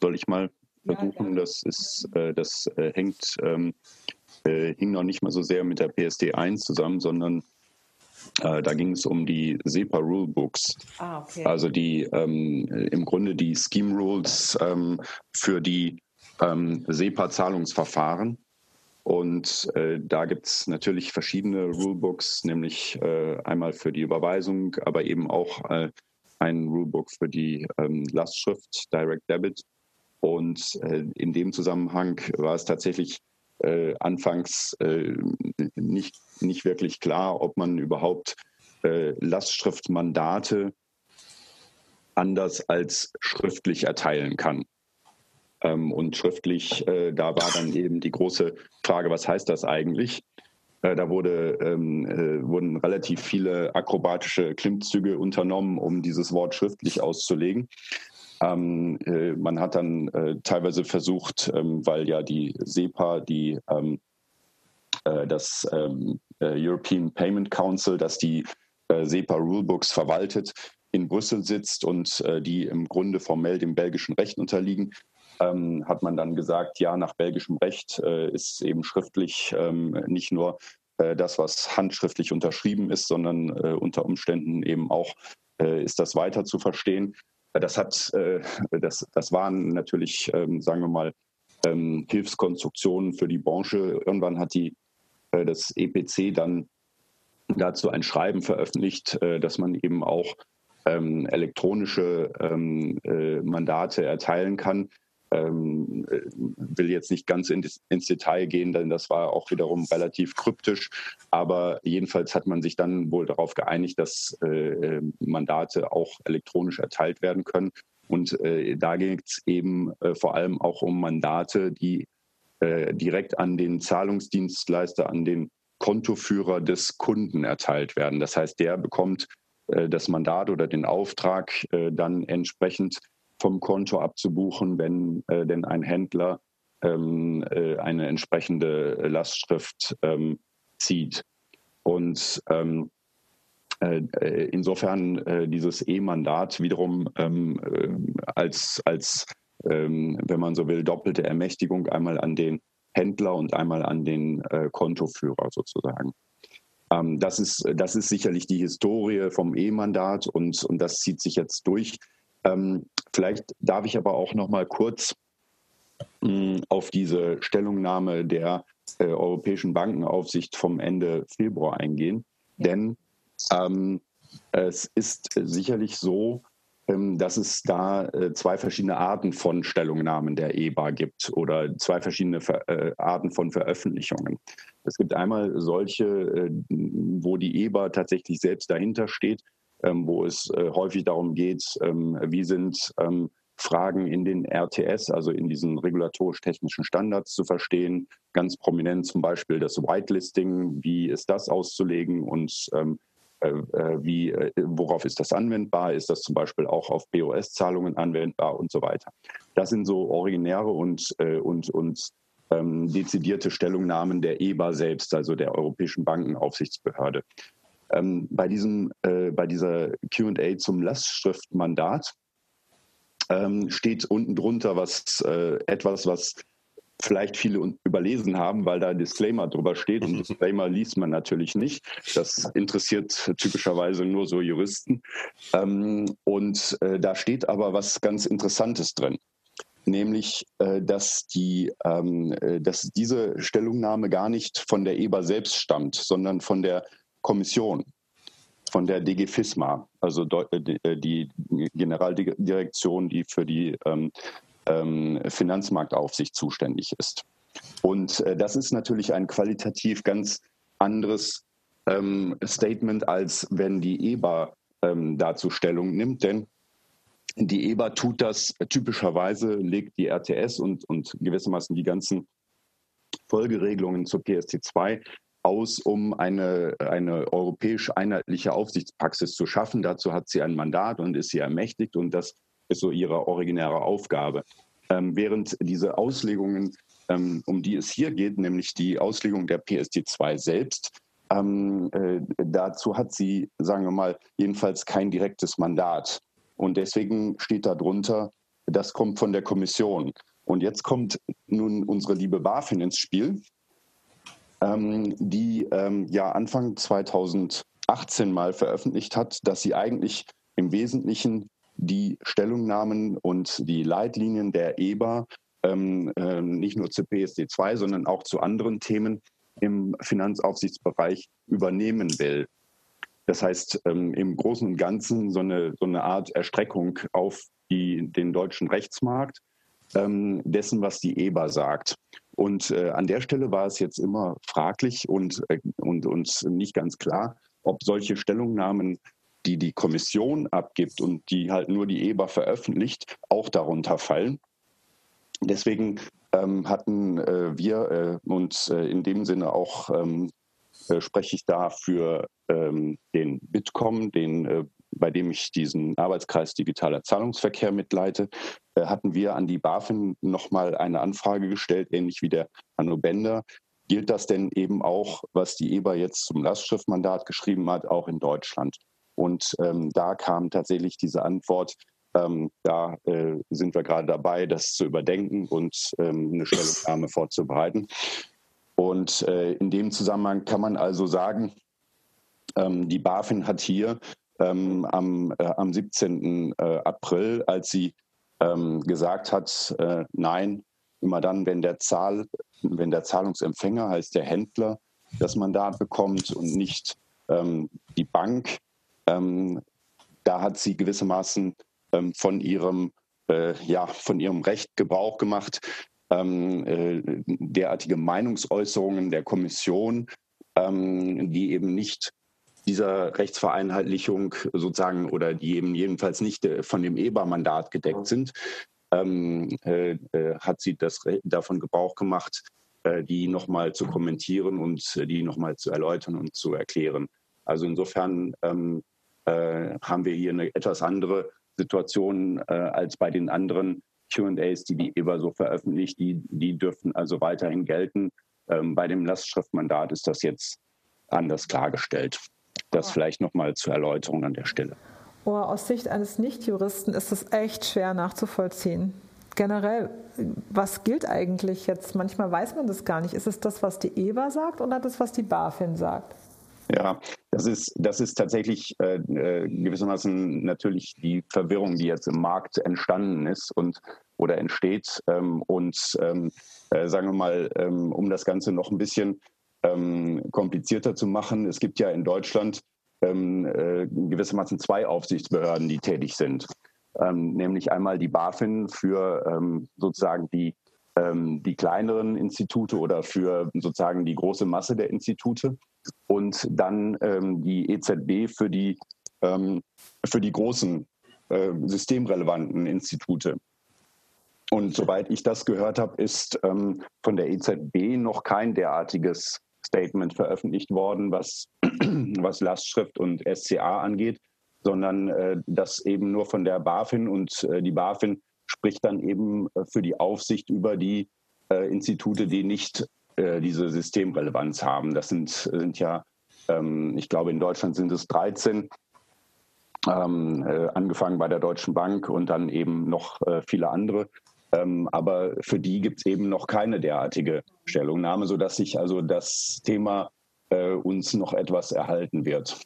soll ich mal versuchen, ja, das, ist, äh, das äh, hängt, ähm, äh, hing noch nicht mal so sehr mit der PSD 1 zusammen, sondern da ging es um die SEPA Rulebooks. Ah, okay. Also die ähm, im Grunde die Scheme Rules ähm, für die ähm, SEPA-Zahlungsverfahren. Und äh, da gibt es natürlich verschiedene Rulebooks, nämlich äh, einmal für die Überweisung, aber eben auch äh, ein Rulebook für die ähm, Lastschrift, Direct Debit. Und äh, in dem Zusammenhang war es tatsächlich äh, anfangs äh, nicht, nicht wirklich klar, ob man überhaupt äh, Lastschriftmandate anders als schriftlich erteilen kann. Ähm, und schriftlich, äh, da war dann eben die große Frage, was heißt das eigentlich? Äh, da wurde, ähm, äh, wurden relativ viele akrobatische Klimmzüge unternommen, um dieses Wort schriftlich auszulegen. Ähm, äh, man hat dann äh, teilweise versucht, ähm, weil ja die SEPA, die, ähm, äh, das ähm, äh, European Payment Council, dass die SEPA Rulebooks verwaltet, in Brüssel sitzt und die im Grunde formell dem belgischen Recht unterliegen, ähm, hat man dann gesagt, ja, nach belgischem Recht äh, ist eben schriftlich ähm, nicht nur äh, das, was handschriftlich unterschrieben ist, sondern äh, unter Umständen eben auch äh, ist das weiter zu verstehen. Äh, das hat, äh, das, das waren natürlich, ähm, sagen wir mal, ähm, Hilfskonstruktionen für die Branche. Irgendwann hat die, das EPC dann dazu ein Schreiben veröffentlicht, dass man eben auch ähm, elektronische äh, Mandate erteilen kann ähm, will jetzt nicht ganz in, ins Detail gehen, denn das war auch wiederum relativ kryptisch. Aber jedenfalls hat man sich dann wohl darauf geeinigt, dass äh, äh Mandate auch elektronisch erteilt werden können. Und äh, da geht es eben äh, vor allem auch um Mandate, die äh, direkt an den Zahlungsdienstleister, an den Kontoführer des Kunden erteilt werden. Das heißt, der bekommt äh, das Mandat oder den Auftrag dann entsprechend vom Konto abzubuchen, wenn äh, denn ein Händler ähm, äh, eine entsprechende Lastschrift ähm, zieht. Und ähm, äh, äh insofern äh, dieses E-Mandat wiederum ähm, äh, als, als ähm, wenn man so will, doppelte Ermächtigung einmal an den Händler und einmal an den Kontoführer sozusagen. Ähm, das, ist, das ist sicherlich die Historie vom E-Mandat und, und das zieht sich jetzt durch. Ähm, vielleicht darf ich aber auch noch mal kurz mh, hm, auf diese Stellungnahme der äh, Europäischen Bankenaufsicht vom Ende Februar eingehen. Ja. Denn ähm, es ist sicherlich so, ähm, dass es da äh, zwei verschiedene Arten von Stellungnahmen der EBA gibt oder zwei verschiedene Ver äh, Arten von Veröffentlichungen. Es gibt einmal solche, äh, wo die EBA tatsächlich selbst dahinter steht wo es äh, häufig darum geht, ähm, wie sind ähm, Fragen in den RTS, also in diesen regulatorisch-technischen Standards zu verstehen. Ganz prominent zum Beispiel das Whitelisting, wie ist das auszulegen und ähm, äh, äh wie, äh, worauf ist das anwendbar? Ist das zum Beispiel auch auf POS-Zahlungen anwendbar und so weiter? Das sind so originäre und, äh, und, und ähm, dezidierte Stellungnahmen der EBA selbst, also der Europäischen Bankenaufsichtsbehörde. Ähm, bei, diesem, äh, bei dieser QA zum Lastschriftmandat ähm, steht unten drunter was, äh, etwas, was vielleicht viele überlesen haben, weil da Disclaimer drüber steht. Und Disclaimer liest man natürlich nicht. Das interessiert typischerweise nur so Juristen. Ähm, und äh, da steht aber was ganz Interessantes drin. Nämlich, äh, dass, die, ähm, äh, dass diese Stellungnahme gar nicht von der EBA selbst stammt, sondern von der Kommission von der DG FISMA, also äh, äh, die Generaldirektion, die für die ähm, ähm, Finanzmarktaufsicht zuständig ist. Und äh, das ist natürlich ein qualitativ ganz anderes ähm, Statement, als wenn die EBA dazu Stellung nimmt. Denn die EBA tut das typischerweise, legt die RTS und, und gewissermaßen die ganzen Folgeregelungen zur PST2 aus, um eine, eine europäisch einheitliche Aufsichtspraxis zu schaffen. Dazu hat sie ein Mandat und ist sie ermächtigt und das ist so ihre originäre Aufgabe. Ähm, während diese Auslegungen, ähm, um die es hier geht, nämlich die Auslegung der PSD2 selbst, ähm, äh, dazu hat sie, sagen wir mal, jedenfalls kein direktes Mandat. Und deswegen steht darunter, das kommt von der Kommission. Und jetzt kommt nun unsere liebe BaFin ins Spiel, ähm, die ähm, ja Anfang 2018 mal veröffentlicht hat, dass sie eigentlich im Wesentlichen die Stellungnahmen und die Leitlinien der EBA ähm, äh, nicht nur zu PSD2, sondern auch zu anderen Themen im Finanzaufsichtsbereich übernehmen will. Das heißt, ähm, im Großen und Ganzen so eine, so eine Art Erstreckung auf die, den deutschen Rechtsmarkt ähm, dessen, was die EBA sagt. Und äh, an der Stelle war es jetzt immer fraglich und, äh, und, und nicht ganz klar, ob solche Stellungnahmen, die die Kommission abgibt und die halt nur die EBA veröffentlicht, auch darunter fallen. Deswegen ähm, hatten äh, wir äh, uns äh, in dem Sinne auch ähm, äh, spreche ich da für ähm, den Bitkom, den, bei dem ich diesen Arbeitskreis digitaler Zahlungsverkehr mitleite, äh, hatten wir an die BaFin nochmal eine Anfrage gestellt, ähnlich wie der Hanno Bender. Gilt das denn eben auch, was die EBA jetzt zum Lastschriftmandat geschrieben hat, auch in Deutschland? Und ähm, da kam tatsächlich diese Antwort, ähm, da äh, sind wir gerade dabei, das zu überdenken und ähm, eine Stellungnahme vorzubereiten. Und äh, in dem Zusammenhang kann man also sagen, ähm, die BaFin hat hier ähm, am, äh, am 17. Äh, April, als sie ähm, gesagt hat, äh, nein, immer dann, wenn der, Zahl, wenn der Zahlungsempfänger, heißt der Händler, das Mandat bekommt und nicht ähm, die Bank, ähm, da hat sie gewissermaßen ähm, von ihrem äh, ja, von ihrem Recht Gebrauch gemacht, ähm, äh, derartige Meinungsäußerungen der Kommission, die eben nicht dieser Rechtsvereinheitlichung sozusagen oder die eben jedenfalls nicht äh, von dem EBA-Mandat gedeckt sind, ähm, äh, äh, hat sie das davon Gebrauch gemacht, äh, die nochmal zu kommentieren und äh, die nochmal zu erläutern und zu erklären. Also insofern ähm, äh, haben wir hier eine etwas andere Situation als bei den anderen QAs, die die EBA so veröffentlicht, die, die dürfen also weiterhin gelten. Ähm, bei dem Lastschriftmandat ist das jetzt anders klargestellt. Das vielleicht nochmal zur Erläuterung an der Stelle. Oh, aus Sicht eines Nichtjuristen ist es echt schwer nachzuvollziehen. Generell, was gilt eigentlich jetzt? Manchmal weiß man das gar nicht. Ist es das, was die EBA sagt oder das, was die BaFin sagt? Ja, das ist, das ist tatsächlich äh, äh, gewissermaßen natürlich die Verwirrung, die jetzt im Markt entstanden ist und oder entsteht. Ähm, und ähm, äh, sagen wir mal, ähm, um das Ganze noch ein bisschen ähm, komplizierter zu machen, es gibt ja in Deutschland ähm, äh, gewissermaßen zwei Aufsichtsbehörden, die tätig sind. Ähm, nämlich einmal die BaFin für sozusagen die die kleineren Institute oder für sozusagen die große Masse der Institute und dann ähm, die EZB für die, ähm, für die großen äh, systemrelevanten Institute. Und soweit ich das gehört habe, ist ähm, von der EZB noch kein derartiges Statement veröffentlicht worden, was, [CLEARS THROAT] was Lastschrift und SCA angeht, sondern äh, das eben nur von der BaFin und äh, die BaFin spricht dann eben äh, für die Aufsicht über die äh, Institute, die nicht äh, diese Systemrelevanz haben. Das sind, sind ja, ähm, ich glaube, in Deutschland sind es 13, ähm, äh, angefangen bei der Deutschen Bank und dann eben noch viele andere. Ähm, aber für die gibt es eben noch keine derartige Stellungnahme, sodass sich also das Thema äh, uns noch etwas erhalten wird.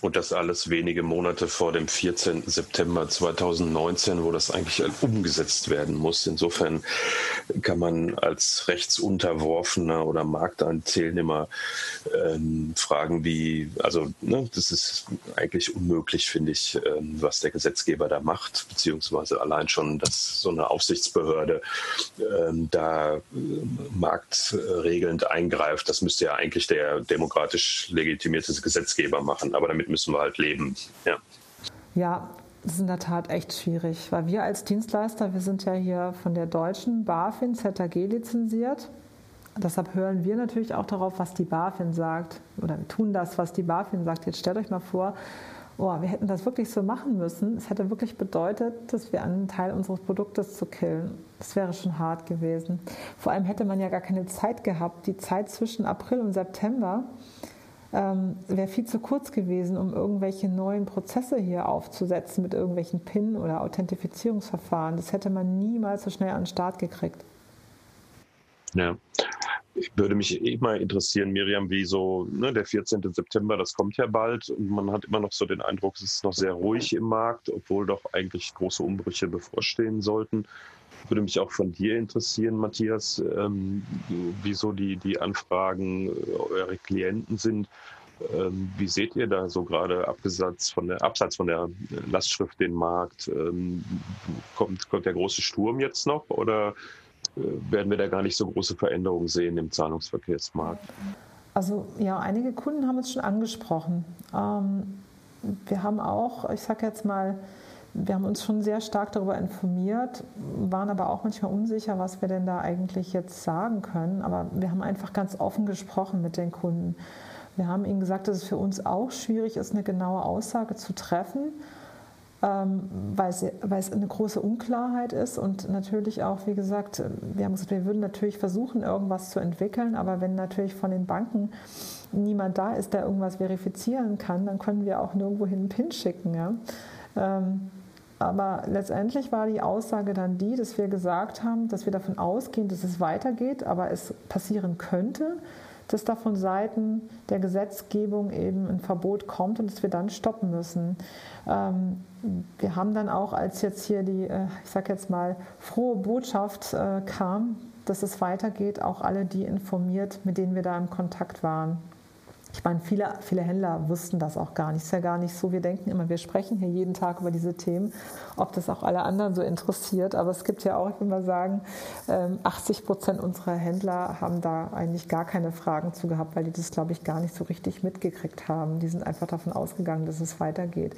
Und das alles wenige Monate vor dem 14. September 2019, wo das eigentlich umgesetzt werden muss. Insofern kann man als Rechtsunterworfener oder Marktteilnehmer ähm, fragen, wie, also ne, das ist eigentlich unmöglich, finde ich, ähm, was der Gesetzgeber da macht, beziehungsweise allein schon, dass so eine Aufsichtsbehörde ähm, da äh, marktregelnd eingreift. Das müsste ja eigentlich der demokratisch legitimierte Gesetzgeber machen. Aber damit müssen wir halt leben. Ja. Ja, das ist in der Tat echt schwierig, weil wir als Dienstleister, wir sind ja hier von der deutschen BaFin ZAG lizenziert. Deshalb hören wir natürlich auch darauf, was die BaFin sagt oder tun das, was die BaFin sagt. Jetzt stellt euch mal vor, oh, wir hätten das wirklich so machen müssen. Es hätte wirklich bedeutet, dass wir einen Teil unseres Produktes zu killen. Das wäre schon hart gewesen. Vor allem hätte man ja gar keine Zeit gehabt. Die Zeit zwischen April und September ähm, wäre viel zu kurz gewesen, um irgendwelche neuen Prozesse hier aufzusetzen mit irgendwelchen PIN- oder Authentifizierungsverfahren. Das hätte man niemals so schnell an den Start gekriegt. Ja. Ich würde mich immer interessieren, Miriam, wie so ne, der 14. September, das kommt ja bald und man hat immer noch so den Eindruck, es ist noch sehr ruhig im Markt, obwohl doch eigentlich große Umbrüche bevorstehen sollten würde mich auch von dir interessieren, Matthias, ähm, wieso die, die Anfragen äh, eure Klienten sind. Ähm, wie seht ihr da so gerade abgesatz von der, abseits von der Lastschrift den Markt? Ähm, kommt, kommt der große Sturm jetzt noch oder äh, werden wir da gar nicht so große Veränderungen sehen im Zahlungsverkehrsmarkt? Also ja, einige Kunden haben es schon angesprochen. Ähm, wir haben auch, ich sage jetzt mal, wir haben uns schon sehr stark darüber informiert, waren aber auch manchmal unsicher, was wir denn da eigentlich jetzt sagen können. Aber wir haben einfach ganz offen gesprochen mit den Kunden. Wir haben ihnen gesagt, dass es für uns auch schwierig ist, eine genaue Aussage zu treffen, ähm, weil, es, eine große Unklarheit ist und natürlich auch, wie gesagt, wir haben gesagt, wir würden natürlich versuchen, irgendwas zu entwickeln, aber wenn natürlich von den Banken niemand da ist, der irgendwas verifizieren kann, dann können wir auch nirgendwo hin einen PIN schicken. Ja? Ähm, aber letztendlich war die Aussage dann die, dass wir gesagt haben, dass wir davon ausgehen, dass es weitergeht, aber es passieren könnte, dass da von Seiten der Gesetzgebung eben ein Verbot kommt und dass wir dann stoppen müssen. Ähm, wir haben dann auch, als jetzt hier die, äh, ich sage jetzt mal, frohe Botschaft äh, kam, dass es weitergeht, auch alle die informiert, mit denen wir da im Kontakt waren. Ich meine, viele, viele Händler wussten das auch gar nicht. Ist ja gar nicht so. Wir denken immer, wir sprechen hier jeden Tag über diese Themen, ob das auch alle anderen so interessiert. Aber es gibt ja auch, ich will mal sagen, 80 ähm, Prozent unserer Händler haben da eigentlich gar keine Fragen zu gehabt, weil die das, glaube ich, gar nicht so richtig mitgekriegt haben. Die sind einfach davon ausgegangen, dass es weitergeht.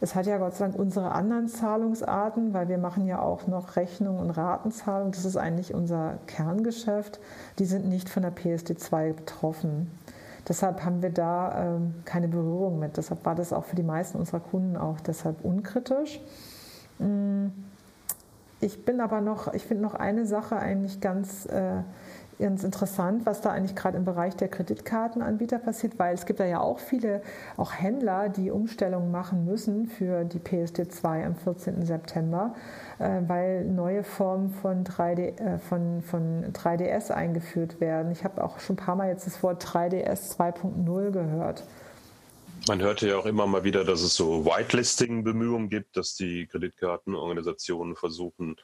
Es hat ja Gott sei Dank unsere anderen Zahlungsarten, weil wir machen ja auch noch Rechnung und Ratenzahlung. Das ist eigentlich unser Kerngeschäft. Die sind nicht von der PSD2 betroffen. Deshalb haben wir da ähm, keine Berührung mit. Deshalb war das auch für die meisten unserer Kunden auch deshalb unkritisch. Mm, ich bin aber noch, ich finde noch eine Sache eigentlich ganz äh, ganz interessant, was da eigentlich gerade im Bereich der Kreditkartenanbieter passiert, weil es gibt da ja auch viele, auch Händler, die Umstellungen machen müssen für die PSD2 am 14. September, äh, weil neue Formen von, 3D, äh, von, von 3DS eingeführt werden. Ich habe auch schon ein paar Mal jetzt das Wort 3DS 2.0 gehört. Man hörte ja auch immer mal wieder, dass es so Whitelisting-Bemühungen gibt, dass die Kreditkartenorganisationen versuchen,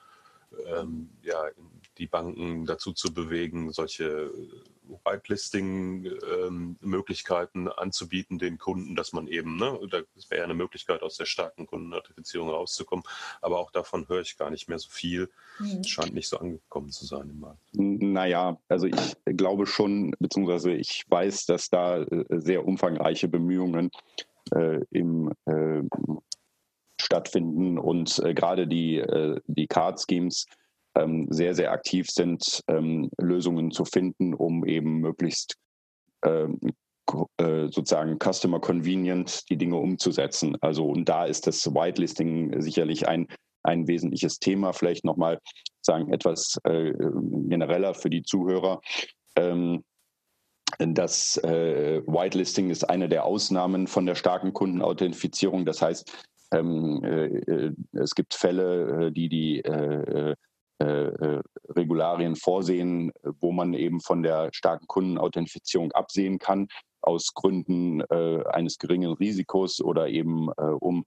ähm, ja, die Banken dazu zu bewegen, solche Whitelisting-Möglichkeiten ähm, anzubieten den Kunden, dass man eben, ne, das wäre ja eine Möglichkeit, aus der starken Kundennotifizierung rauszukommen. Aber auch davon höre ich gar nicht mehr so viel. Mhm. Es scheint nicht so angekommen zu sein im Markt. Naja, also ich glaube schon, beziehungsweise ich weiß, dass da äh, sehr umfangreiche Bemühungen äh, im äh, stattfinden und äh, gerade die, äh, die Card Schemes ähm, sehr, sehr aktiv sind, ähm, Lösungen zu finden, um eben möglichst ähm, äh, sozusagen customer convenient die Dinge umzusetzen. Also und da ist das Whitelisting sicherlich ein, ein wesentliches Thema. Vielleicht nochmal sagen etwas äh, genereller für die Zuhörer. Ähm, das äh, Whitelisting ist eine der Ausnahmen von der starken Kundenauthentifizierung. Das heißt, ähm, äh, äh es gibt Fälle, äh, die die äh, äh, Regularien vorsehen, wo man eben von der starken Kundenauthentifizierung absehen kann, aus Gründen äh, eines geringen Risikos oder eben äh, um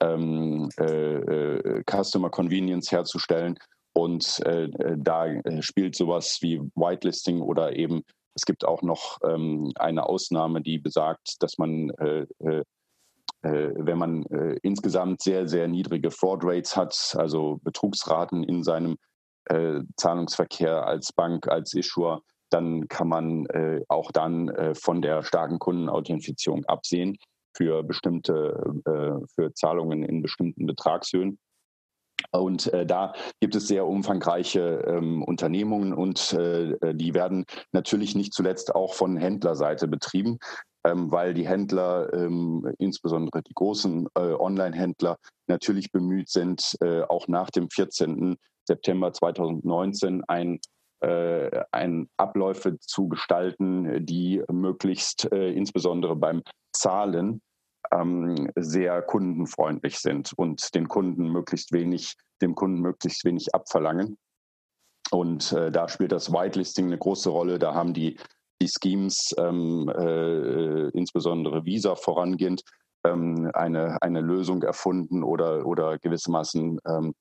ähm, äh, Customer Convenience herzustellen. Und da spielt sowas wie Whitelisting oder eben es gibt auch noch ähm, eine Ausnahme, die besagt, dass man wenn man äh, insgesamt sehr, sehr niedrige Fraud Rates hat, also Betrugsraten in seinem äh, Zahlungsverkehr als Bank, als Issuer, dann kann man äh, auch dann äh, von der starken Kundenauthentifizierung absehen für bestimmte äh, für Zahlungen in bestimmten Betragshöhen. Und äh, da gibt es sehr umfangreiche ähm, Unternehmungen und äh, die werden natürlich nicht zuletzt auch von Händlerseite betrieben, ähm, weil die Händler, ähm, insbesondere die großen äh, Online-Händler, natürlich bemüht sind, äh, auch nach dem 14. September 2019 ein äh, ein Abläufe zu gestalten, die möglichst äh, insbesondere beim Zahlen ähm, sehr kundenfreundlich sind und den Kunden möglichst wenig, dem Kunden möglichst wenig abverlangen. Und äh, da spielt das Whitelisting eine große Rolle. Da haben die, die Schemes, ähm, äh, insbesondere Visa vorangehend, ähm, eine, eine Lösung erfunden oder, oder gewissermaßen ähm,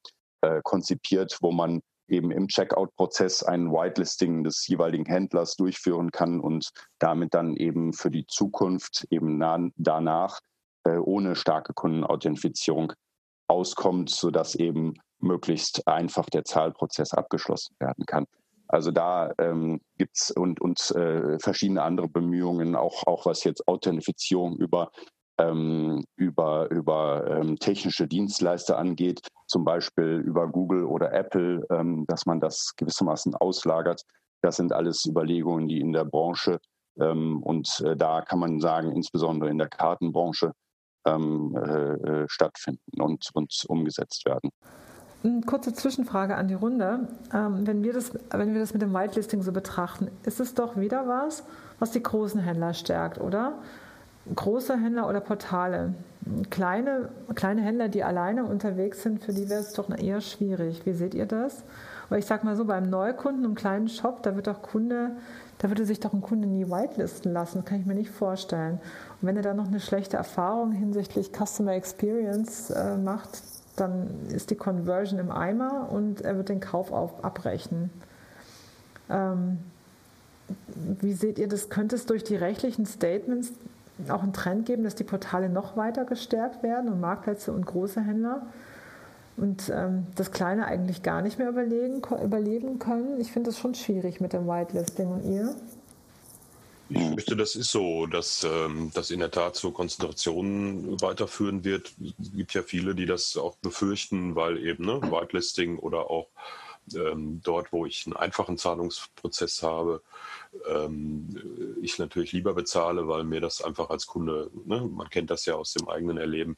äh, konzipiert, wo man eben im Checkout-Prozess ein Whitelisting des jeweiligen Händlers durchführen kann und damit dann eben für die Zukunft eben danach äh, ohne starke Kundenauthentifizierung auskommt, sodass eben möglichst einfach der Zahlprozess abgeschlossen werden kann. Also da ähm, gibt es und, und äh, verschiedene andere Bemühungen, auch, auch was jetzt Authentifizierung über ähm, über, über ähm, technische Dienstleister angeht, zum Beispiel über Google oder Apple, ähm, dass man das gewissermaßen auslagert. Das sind alles Überlegungen, die in der Branche Ähm, und äh, da kann man sagen, insbesondere in der Kartenbranche ähm, äh, äh stattfinden und, und umgesetzt werden. Eine kurze Zwischenfrage an die Runde. Ähm, wenn, wir das, wenn wir das mit dem Whitelisting so betrachten, ist es doch wieder was, was die großen Händler stärkt, oder? Große Händler oder Portale. Kleine, kleine Händler, die alleine unterwegs sind, für die wäre es doch eher schwierig. Wie seht ihr das? Weil ich sage mal so, beim Neukunden, einem kleinen Shop, da wird doch Kunde, da würde sich doch ein Kunde nie whitelisten lassen, das kann ich mir nicht vorstellen. Und wenn er dann noch eine schlechte Erfahrung hinsichtlich Customer Experience äh, macht, dann ist die Conversion im Eimer und er wird den Kauf auf, abbrechen. Ähm, wie seht ihr das? Könnte es durch die rechtlichen Statements auch einen Trend geben, dass die Portale noch weiter gestärkt werden und Marktplätze und große Händler und ähm, das Kleine eigentlich gar nicht mehr überlegen, überleben können? Ich finde das schon schwierig mit dem Whitelisting und ihr? Ich fürchte, das ist so, dass ähm, das in der Tat zur Konzentration weiterführen wird. Es gibt ja viele, die das auch befürchten, weil eben ne, Whitelisting oder auch ähm, dort, wo ich einen einfachen Zahlungsprozess habe, ähm, ich natürlich lieber bezahle, weil mir das einfach als Kunde, ne, man kennt das ja aus dem eigenen Erleben,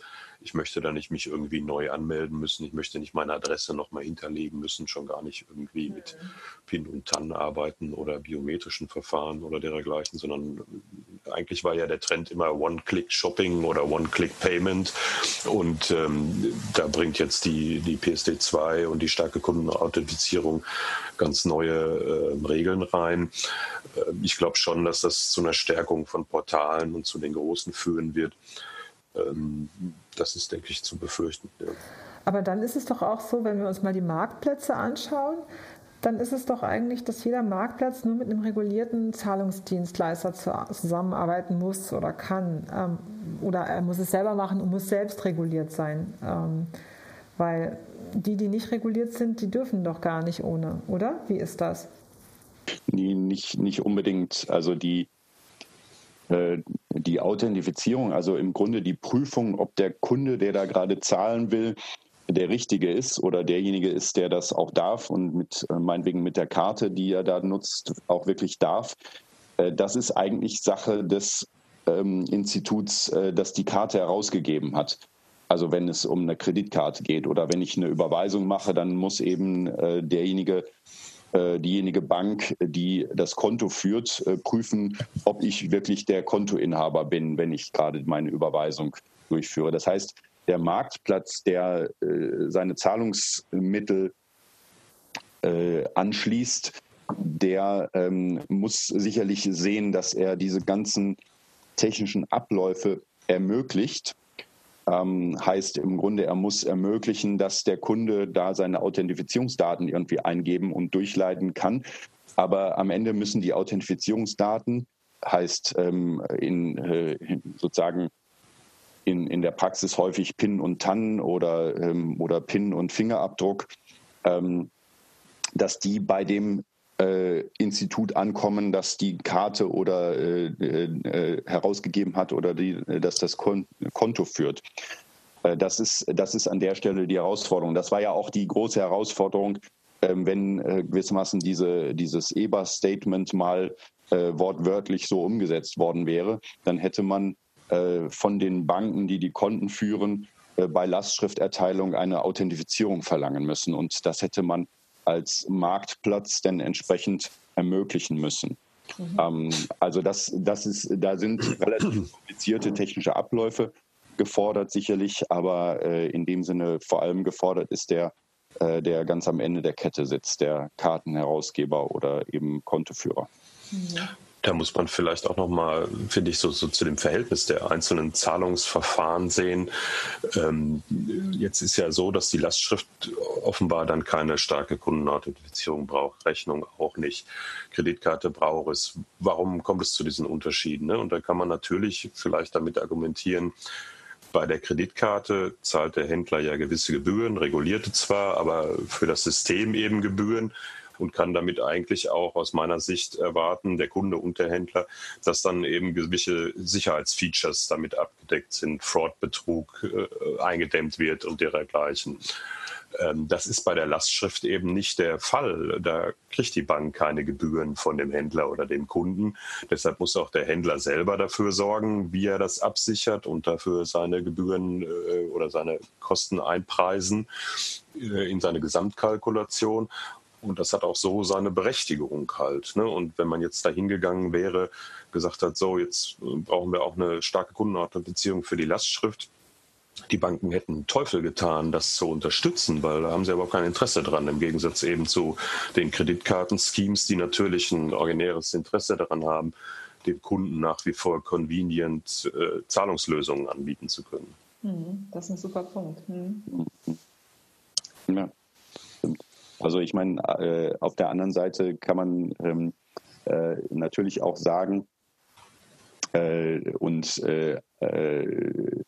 ich möchte da nicht mich irgendwie neu anmelden müssen, ich möchte nicht meine Adresse nochmal hinterlegen müssen, schon gar nicht irgendwie mit PIN und TAN arbeiten oder biometrischen Verfahren oder dergleichen, sondern eigentlich war ja der Trend immer One-Click-Shopping oder One-Click-Payment und ähm, da bringt jetzt die, die PSD2 und die starke Kundenauthentifizierung ganz neue äh, Regeln rein. Äh, ich glaube schon, dass das zu einer Stärkung von Portalen und zu den Großen führen wird. Ähm, das ist, denke ich, zu befürchten. Ja. Aber dann ist es doch auch so, wenn wir uns mal die Marktplätze anschauen, dann ist es doch eigentlich, dass jeder Marktplatz nur mit einem regulierten Zahlungsdienstleister zusammenarbeiten muss oder kann. Ähm, oder er muss es selber machen und muss selbst reguliert sein. Ähm, weil die, die nicht reguliert sind, die dürfen doch gar nicht ohne, oder? Wie ist das? Nee, nicht, nicht unbedingt. Also die, äh, die Authentifizierung, also im Grunde die Prüfung, ob der Kunde, der da gerade zahlen will, der Richtige ist oder derjenige ist, der das auch darf und mit äh, meinetwegen mit der Karte, die er da nutzt, auch wirklich darf. Äh, das ist eigentlich Sache des ähm, Instituts, äh, das die Karte herausgegeben hat. Also wenn es um eine Kreditkarte geht oder wenn ich eine Überweisung mache, dann muss eben äh, derjenige diejenige Bank, die das Konto führt, äh, prüfen, ob ich wirklich der Kontoinhaber bin, wenn ich gerade meine Überweisung durchführe. Das heißt, der Marktplatz, der äh, seine Zahlungsmittel anschließt, der ähm, muss sicherlich sehen, dass er diese ganzen technischen Abläufe ermöglicht ähm, heißt im Grunde, er muss ermöglichen, dass der Kunde da seine Authentifizierungsdaten irgendwie eingeben und durchleiten kann. Aber am Ende müssen die Authentifizierungsdaten, heißt ähm, in, äh, sozusagen in, in der Praxis häufig PIN und TAN oder, ähm, oder PIN und Fingerabdruck, ähm, dass die bei dem äh, Institut ankommen, das die Karte oder äh, äh, herausgegeben hat oder die, äh, dass das Konto führt. Äh, das ist, das ist an der Stelle die Herausforderung. Das war ja auch die große Herausforderung, ähm, wenn äh, gewissermaßen diese, dieses EBA-Statement mal wortwörtlich so umgesetzt worden wäre, dann hätte man von den Banken, die die Konten führen, bei Lastschrifterteilung eine Authentifizierung verlangen müssen. Und das hätte man als Marktplatz denn entsprechend ermöglichen müssen. Mhm. Ähm, also das, das ist, da sind [CLEARS THROAT] relativ komplizierte technische Abläufe gefordert sicherlich, aber äh, in dem Sinne vor allem gefordert ist der, äh, der ganz am Ende der Kette sitzt, der Kartenherausgeber oder eben Kontoführer. Mhm. Da muss man vielleicht auch nochmal, finde ich, so, so, zu dem Verhältnis der einzelnen Zahlungsverfahren sehen. Ähm, jetzt ist ja so, dass die Lastschrift offenbar dann keine starke Kundenauthentifizierung braucht, Rechnung auch nicht, Kreditkarte braucht es. Warum kommt es zu diesen Unterschieden? Ne? Und da kann man natürlich vielleicht damit argumentieren, bei der Kreditkarte zahlt der Händler ja gewisse Gebühren, regulierte zwar, aber für das System eben Gebühren und kann damit eigentlich auch aus meiner Sicht erwarten, der Kunde und der Händler, dass dann eben gewisse Sicherheitsfeatures damit abgedeckt sind, Fraud-Betrug äh, eingedämmt wird und dergleichen. Ähm, das ist bei der Lastschrift eben nicht der Fall. Da kriegt die Bank keine Gebühren von dem Händler oder dem Kunden. Deshalb muss auch der Händler selber dafür sorgen, wie er das absichert und dafür seine Gebühren äh, oder seine Kosten einpreisen äh, in seine Gesamtkalkulation. Und das hat auch so seine Berechtigung halt. Ne? Und wenn man jetzt da hingegangen wäre, gesagt hat, so, jetzt brauchen wir auch eine starke Kundenauthentifizierung für die Lastschrift, die Banken hätten Teufel getan, das zu unterstützen, weil da haben sie überhaupt kein Interesse dran, im Gegensatz eben zu den Kreditkartenschemes, die natürlich ein originäres Interesse daran haben, den Kunden nach wie vor convenient äh, Zahlungslösungen anbieten zu können. Mhm, das ist ein super Punkt. Mhm. Ja, Also ich meine, äh, auf der anderen Seite kann man ähm, äh, natürlich auch sagen, äh, und äh, äh,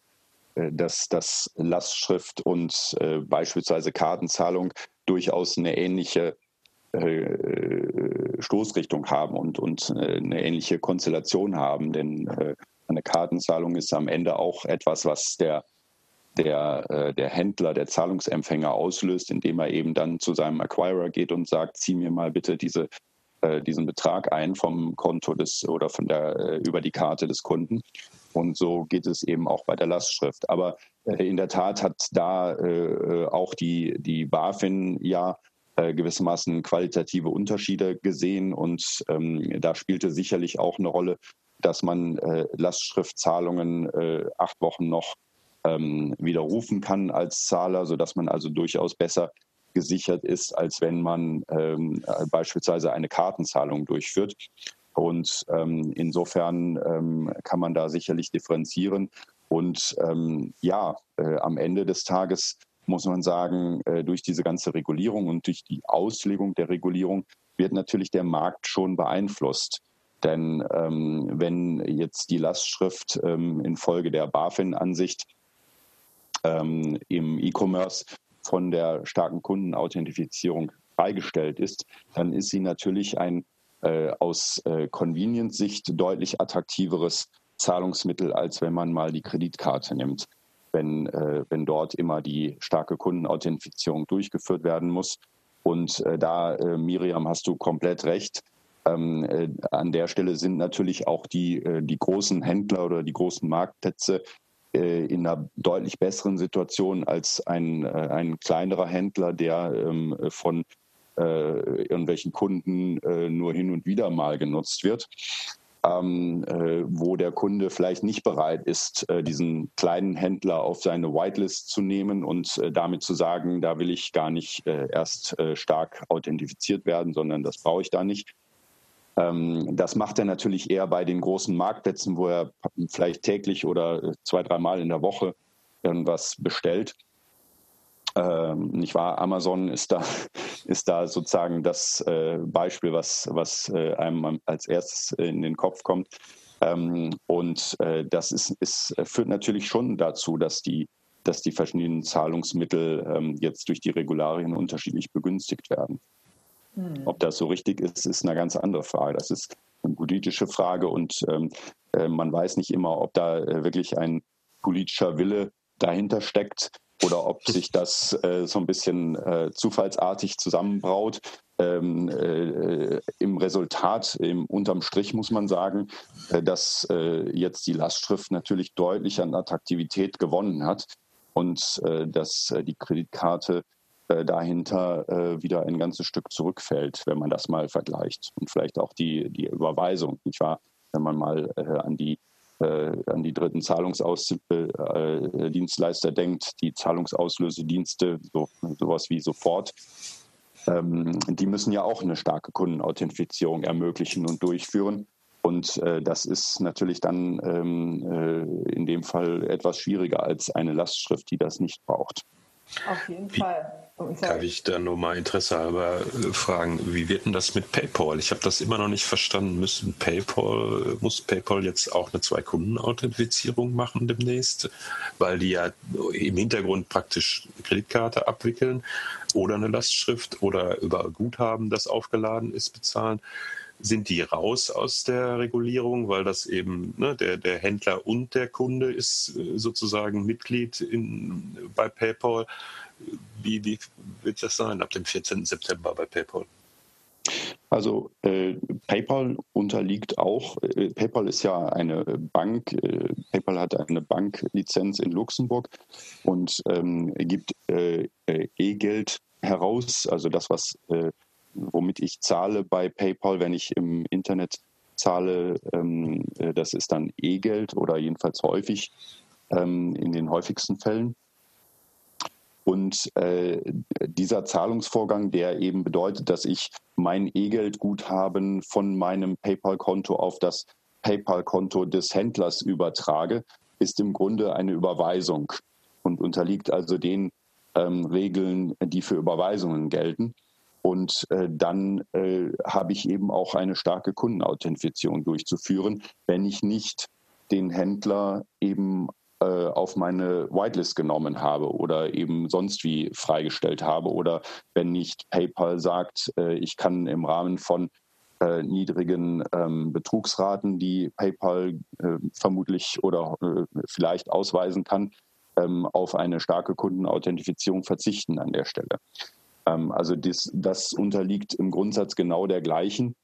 dass, dass Lastschrift und äh, beispielsweise Kartenzahlung durchaus eine ähnliche äh, Stoßrichtung haben und, und eine ähnliche Konstellation haben. Denn eine Kartenzahlung ist am Ende auch etwas, was der, der, äh, der Händler, der Zahlungsempfänger auslöst, indem er eben dann zu seinem Acquirer geht und sagt, zieh mir mal bitte diese diesen Betrag ein vom Konto des oder von der über die Karte des Kunden. Und so geht es eben auch bei der Lastschrift. Aber äh, in der Tat hat da äh, auch die, die BaFin ja äh, gewissermaßen qualitative Unterschiede gesehen. Und ähm, da spielte sicherlich auch eine Rolle, dass man äh, Lastschriftzahlungen äh, acht Wochen noch ähm, widerrufen kann als Zahler, sodass man also durchaus besser gesichert ist, als wenn man ähm, beispielsweise eine Kartenzahlung durchführt. Und ähm, insofern ähm, kann man da sicherlich differenzieren. Und ähm, ja, äh, am Ende des Tages muss man sagen, äh, durch diese ganze Regulierung und durch die Auslegung der Regulierung wird natürlich der Markt schon beeinflusst. Denn ähm, wenn jetzt die Lastschrift ähm, infolge der BaFin-Ansicht ähm, im E-Commerce von der starken Kundenauthentifizierung freigestellt ist, dann ist sie natürlich ein äh, aus äh, Convenience-Sicht deutlich attraktiveres Zahlungsmittel, als wenn man mal die Kreditkarte nimmt. Wenn, äh, wenn dort immer die starke Kundenauthentifizierung durchgeführt werden muss. Und äh, da, äh, Miriam, hast du komplett recht. Ähm, äh, an der Stelle sind natürlich auch die, die großen Händler oder die großen Marktplätze äh, in einer deutlich besseren Situation als ein, äh, ein kleinerer Händler, der ähm, von äh, irgendwelchen Kunden äh, nur hin und wieder mal genutzt wird. Ähm, äh, wo der Kunde vielleicht nicht bereit ist, äh, diesen kleinen Händler auf seine Whitelist zu nehmen und äh, damit zu sagen, da will ich gar nicht äh, erst stark authentifiziert werden, sondern das brauche ich da nicht. Ähm, das macht er natürlich eher bei den großen Marktplätzen, wo er vielleicht täglich oder zwei, dreimal in der Woche irgendwas bestellt. Ähm, nicht wahr? Amazon ist da, [LAUGHS] ist da sozusagen das äh, Beispiel, was, was äh, einem als erstes in den Kopf kommt. Ähm, und äh, das ist, ist, führt natürlich schon dazu, dass die, dass die verschiedenen Zahlungsmittel ähm, jetzt durch die Regularien unterschiedlich begünstigt werden. Hm. Ob das so richtig ist, ist eine ganz andere Frage. Das ist eine politische Frage und ähm, äh, man weiß nicht immer, ob da äh, wirklich ein politischer Wille dahinter steckt oder ob sich [LAUGHS] das äh, so ein bisschen äh, zufallsartig zusammenbraut. Ähm, äh, Im Resultat, im, unterm Strich muss man sagen, äh, dass äh, jetzt die Lastschrift natürlich deutlich an Attraktivität gewonnen hat und dass die Kreditkarte dahinter wieder ein ganzes Stück zurückfällt, wenn man das mal vergleicht. Und vielleicht auch die, die Überweisung, nicht wahr? Wenn man mal an die äh, an die dritten Zahlungsdienstleister äh, denkt, die Zahlungsauslösedienste, so, sowas wie sofort, ähm, die müssen ja auch eine starke Kundenauthentifizierung ermöglichen und durchführen. Und äh, das ist natürlich dann ähm, äh, in dem Fall etwas schwieriger als eine Lastschrift, die das nicht braucht. Auf jeden Fall. Darf ich da nur mal interessehalber äh, fragen, wie wird denn das mit PayPal? Ich habe das immer noch nicht verstanden. Müssen PayPal, muss PayPal jetzt auch eine Zwei-Kunden-Authentifizierung machen demnächst? Weil die ja im Hintergrund praktisch eine Kreditkarte abwickeln oder eine Lastschrift oder über Guthaben, das aufgeladen ist, bezahlen. Sind die raus aus der Regulierung, weil das eben ne, der, der Händler und der Kunde ist äh, sozusagen Mitglied in, bei PayPal? Wie, wie wird das sein ab dem 14. September bei PayPal? Also äh, PayPal unterliegt auch, äh, PayPal ist ja eine Bank, äh, PayPal hat eine Banklizenz in Luxemburg und ähm, gibt äh, äh, E-Geld heraus, also das, was womit ich zahle bei PayPal, wenn ich im Internet zahle, ähm, das ist dann E-Geld oder jedenfalls häufig ähm, in den häufigsten Fällen. Und äh, dieser Zahlungsvorgang, der eben bedeutet, dass ich mein E-Geld-Guthaben von meinem PayPal-Konto auf das PayPal-Konto des Händlers übertrage, ist im Grunde eine Überweisung und unterliegt also den ähm, Regeln, die für Überweisungen gelten. Und äh, dann äh, habe ich eben auch eine starke Kundenauthentifizierung durchzuführen, wenn ich nicht den Händler eben äh, auf meine Whitelist genommen habe oder eben sonst wie freigestellt habe oder wenn nicht PayPal sagt, äh, ich kann im Rahmen von äh, niedrigen ähm, Betrugsraten, die PayPal äh, vermutlich oder äh, vielleicht ausweisen kann, ähm, auf eine starke Kundenauthentifizierung verzichten an der Stelle. Ähm, also das, das unterliegt im Grundsatz genau der gleichen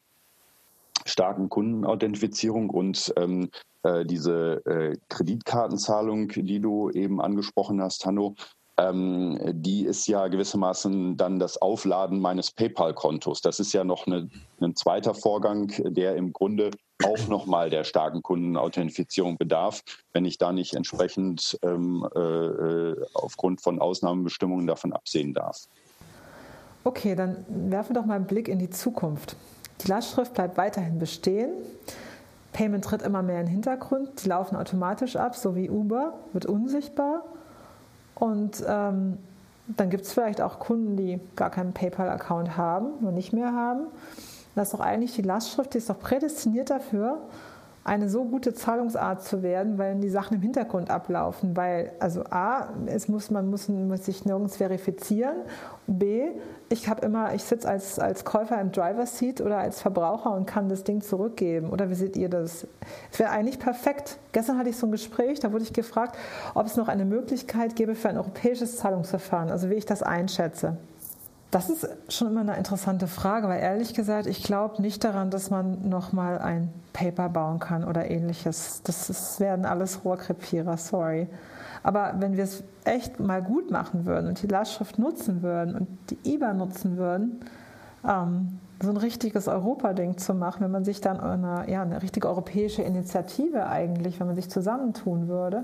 starken Kundenauthentifizierung und ähm, äh, diese äh, Kreditkartenzahlung, die du eben angesprochen hast, Hanno, ähm, die ist ja gewissermaßen dann das Aufladen meines PayPal-Kontos. Das ist ja noch eine, ein zweiter Vorgang, der im Grunde auch nochmal der starken Kundenauthentifizierung bedarf, wenn ich da nicht entsprechend ähm, äh, äh aufgrund von Ausnahmebestimmungen davon absehen darf. Okay, dann werfen wir doch mal einen Blick in die Zukunft. Die Lastschrift bleibt weiterhin bestehen. Payment tritt immer mehr in den Hintergrund. Die laufen automatisch ab, so wie Uber, wird unsichtbar. Und ähm, dann gibt es vielleicht auch Kunden, die gar keinen PayPal-Account haben und nicht mehr haben. Das ist doch eigentlich die Lastschrift, die ist doch prädestiniert dafür, eine so gute Zahlungsart zu werden, weil die Sachen im Hintergrund ablaufen. Weil, also A, es muss, man muss, muss sich nirgends verifizieren. B, ich habe immer, ich sitze als, als Käufer im Driver's Seat oder als Verbraucher und kann das Ding zurückgeben. Oder wie seht ihr das? Es wäre eigentlich perfekt. Gestern hatte ich so ein Gespräch, da wurde ich gefragt, ob es noch eine Möglichkeit gäbe für ein europäisches Zahlungsverfahren, also wie ich das einschätze. Das ist schon immer eine interessante Frage, weil ehrlich gesagt, ich glaube nicht daran, dass man nochmal ein Paper bauen kann oder ähnliches. Das ist, werden alles Rohrkrepierer, sorry. Aber wenn wir es echt mal gut machen würden und die Lastschrift nutzen würden und die IBA nutzen würden, ähm, so ein richtiges Europa-Ding zu machen, wenn man sich dann eine, ja, eine richtige europäische Initiative eigentlich, wenn man sich zusammentun würde,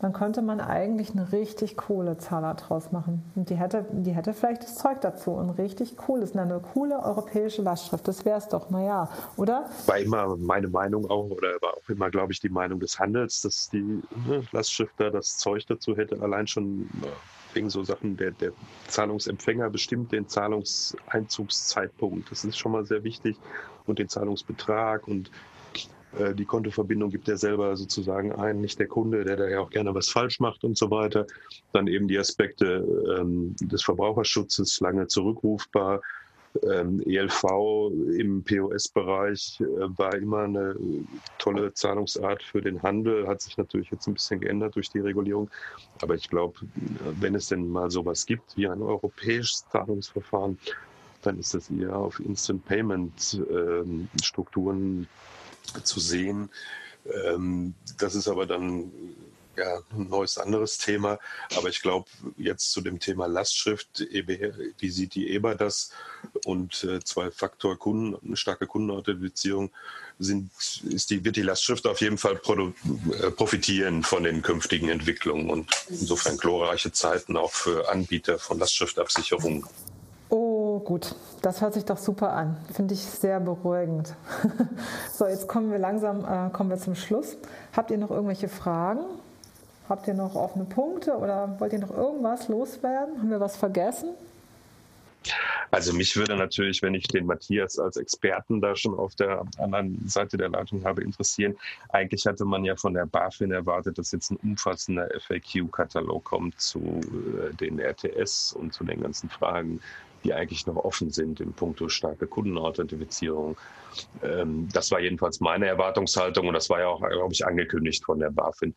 dann könnte man eigentlich eine richtig coole Zahler draus machen. Und die hätte, die hätte vielleicht das Zeug dazu und richtig cool ist. Eine coole europäische Lastschrift, das wäre es doch, naja, oder? War immer meine Meinung auch, oder war auch immer, glaube ich, die Meinung des Handels, dass die ne, Lastschrift da das Zeug dazu hätte, allein schon äh, wegen so Sachen, der, der Zahlungsempfänger bestimmt den Zahlungseinzugszeitpunkt. Das ist schon mal sehr wichtig. Und den Zahlungsbetrag und die Kontoverbindung gibt er selber sozusagen ein, nicht der Kunde, der da ja auch gerne was falsch macht und so weiter. Dann eben die Aspekte ähm, des Verbraucherschutzes, lange zurückrufbar. Ähm, ELV im POS-Bereich äh, war immer eine tolle Zahlungsart für den Handel, hat sich natürlich jetzt ein bisschen geändert durch die Regulierung. Aber ich glaube, wenn es denn mal sowas gibt wie ein europäisches Zahlungsverfahren, dann ist das eher auf Instant Payment ähm, Strukturen zu sehen. Ähm, das ist aber dann ja, ein neues anderes Thema. Aber ich glaube, jetzt zu dem Thema Lastschrift, wie sieht die EBA das? Und äh, Zwei-Faktor Kunden, eine starke Kundenauthentifizierung die, wird die Lastschrift auf jeden Fall äh, profitieren von den künftigen Entwicklungen und insofern glorreiche Zeiten auch für Anbieter von Lastschriftabsicherung. Gut. Das hört sich doch super an. Finde ich sehr beruhigend. [LAUGHS] so, jetzt kommen wir langsam äh, kommen wir zum Schluss. Habt ihr noch irgendwelche Fragen? Habt ihr noch offene Punkte oder wollt ihr noch irgendwas loswerden? Haben wir was vergessen? Also mich würde natürlich, wenn ich den Matthias als Experten da schon auf der anderen Seite der Leitung habe, interessieren. Eigentlich hatte man ja von der BaFin erwartet, dass jetzt ein umfassender FAQ-Katalog kommt zu äh, den RTS und zu den ganzen Fragen, die eigentlich noch offen sind im Punkto starke Kundenauthentifizierung. Ähm, das war jedenfalls meine Erwartungshaltung und das war ja auch, glaube ich, angekündigt von der BaFin.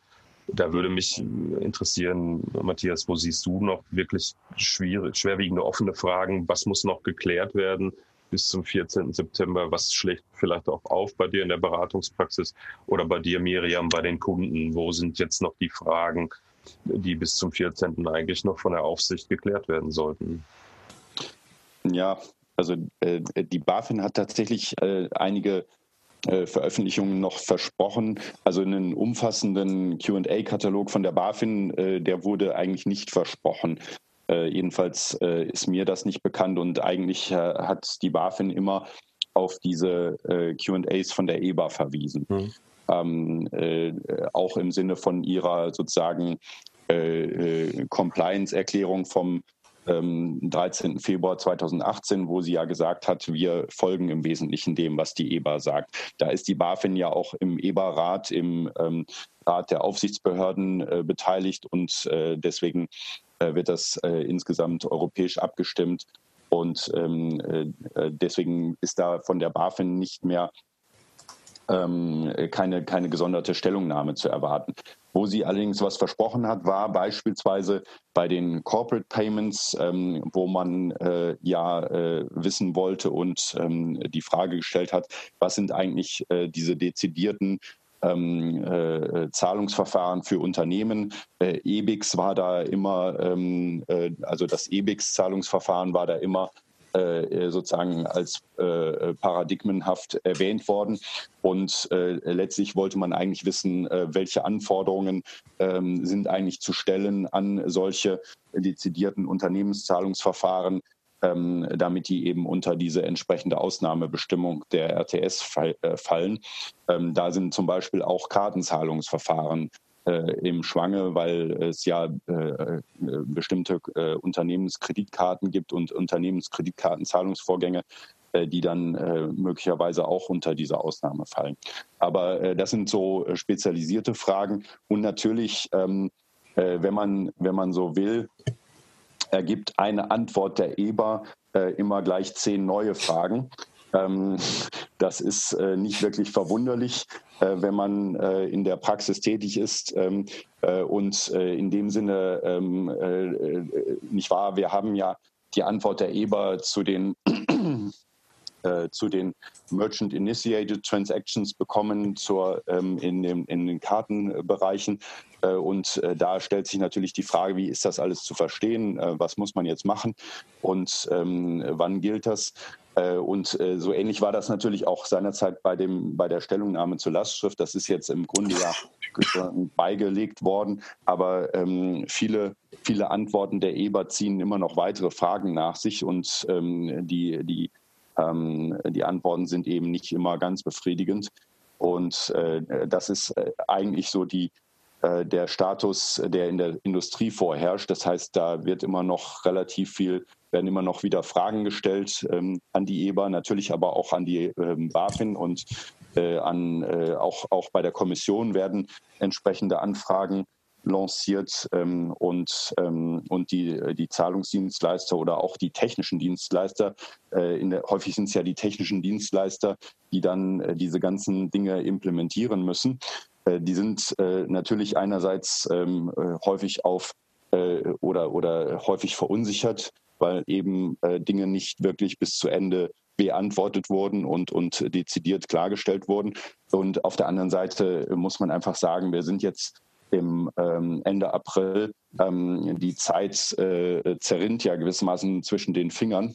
Da würde mich interessieren, Matthias, wo siehst du noch wirklich schwerwiegende offene Fragen? Was muss noch geklärt werden bis zum 14. September? Was schlägt vielleicht auch auf bei dir in der Beratungspraxis oder bei dir, Miriam, bei den Kunden? Wo sind jetzt noch die Fragen, die bis zum 14. eigentlich noch von der Aufsicht geklärt werden sollten? Ja, also äh, die BaFin hat tatsächlich äh, einige äh, Veröffentlichungen noch versprochen. Also einen umfassenden QA-Katalog von der BaFin, äh, der wurde eigentlich nicht versprochen. Äh, jedenfalls ist mir das nicht bekannt und eigentlich hat die BaFin immer auf diese QAs von der EBA verwiesen. Mhm. Ähm, äh, auch im Sinne von ihrer sozusagen äh, Compliance-Erklärung vom 13. Ähm, Februar 2018, wo sie ja gesagt hat, wir folgen im Wesentlichen dem, was die EBA sagt. Da ist die BaFin ja auch im EBA-Rat, im ähm, Rat der Aufsichtsbehörden äh, beteiligt und äh, deswegen äh, wird das äh, insgesamt europäisch abgestimmt. Und ähm, äh, deswegen ist da von der BaFin nicht mehr ähm, keine, keine gesonderte Stellungnahme zu erwarten. Wo sie allerdings was versprochen hat, war beispielsweise bei den Corporate Payments, ähm, wo man äh, ja äh, wissen wollte und ähm, die Frage gestellt hat, was sind eigentlich äh, diese dezidierten ähm, äh, Zahlungsverfahren für Unternehmen. Äh, EBIX war da immer, ähm, äh, also das EBIX-Zahlungsverfahren war da immer sozusagen als äh, paradigmenhaft erwähnt worden. Und äh, letztlich wollte man eigentlich wissen, welche Anforderungen ähm, sind eigentlich zu stellen an solche dezidierten Unternehmenszahlungsverfahren, ähm, damit die eben unter diese entsprechende Ausnahmebestimmung der RTS fallen. Ähm, da sind zum Beispiel auch Kartenzahlungsverfahren äh, im Schwange, weil es ja äh, äh, bestimmte äh, Unternehmenskreditkarten gibt und Unternehmenskreditkartenzahlungsvorgänge, äh, die dann äh, möglicherweise auch unter diese Ausnahme fallen. Aber das sind so spezialisierte Fragen. Und natürlich, ähm, wenn, man, wenn man so will, ergibt eine Antwort der EBA immer gleich zehn neue Fragen. Ähm, das ist äh, nicht wirklich verwunderlich, äh, wenn man äh, in der Praxis tätig ist. Ähm, und in dem Sinne, ähm, nicht wahr, wir haben ja die Antwort der EBA zu den zu den Merchant Initiated Transactions bekommen zur, ähm, in, dem, in den Kartenbereichen. Äh, und äh, da stellt sich natürlich die Frage, wie ist das alles zu verstehen? Äh, was muss man jetzt machen? Und ähm, wann gilt das? Äh, und äh, so ähnlich war das natürlich auch seinerzeit bei, dem, bei der Stellungnahme zur Lastschrift. Das ist jetzt im Grunde ja [LAUGHS] beigelegt worden. Aber ähm, viele, viele Antworten der EBA ziehen immer noch weitere Fragen nach sich und ähm, die, die, ähm, die Antworten sind eben nicht immer ganz befriedigend. Und äh, das ist äh, eigentlich so die, äh, der Status, der in der Industrie vorherrscht. Das heißt, da wird immer noch relativ viel werden immer noch wieder Fragen gestellt ähm, an die EBA, natürlich aber auch an die ähm, BaFin und äh, an, äh, auch, auch bei der Kommission werden entsprechende Anfragen lanciert ähm, und, ähm, und die, die Zahlungsdienstleister oder auch die technischen Dienstleister, äh, in der, häufig sind es ja die technischen Dienstleister, die dann äh, diese ganzen Dinge implementieren müssen. Äh, die sind äh, natürlich einerseits ähm, äh, häufig auf oder, oder häufig verunsichert weil eben äh, Dinge nicht wirklich bis zu Ende beantwortet wurden und, und dezidiert klargestellt wurden. Und auf der anderen Seite muss man einfach sagen, wir sind jetzt im ähm, Ende April. Ähm, die Zeit äh, zerrinnt ja gewissermaßen zwischen den Fingern.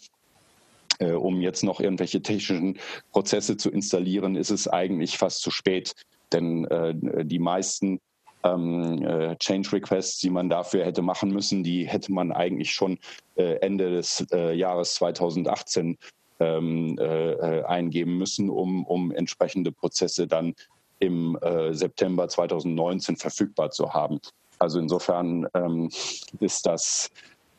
Äh, um jetzt noch irgendwelche technischen Prozesse zu installieren, ist es eigentlich fast zu spät. Denn äh, die meisten ähm, äh, Change Requests, die man dafür hätte machen müssen, die hätte man eigentlich schon äh, Ende des äh, Jahres 2018 ähm, äh, eingeben müssen, um, um entsprechende Prozesse dann im äh, September 2019 verfügbar zu haben. Also insofern ähm, ist das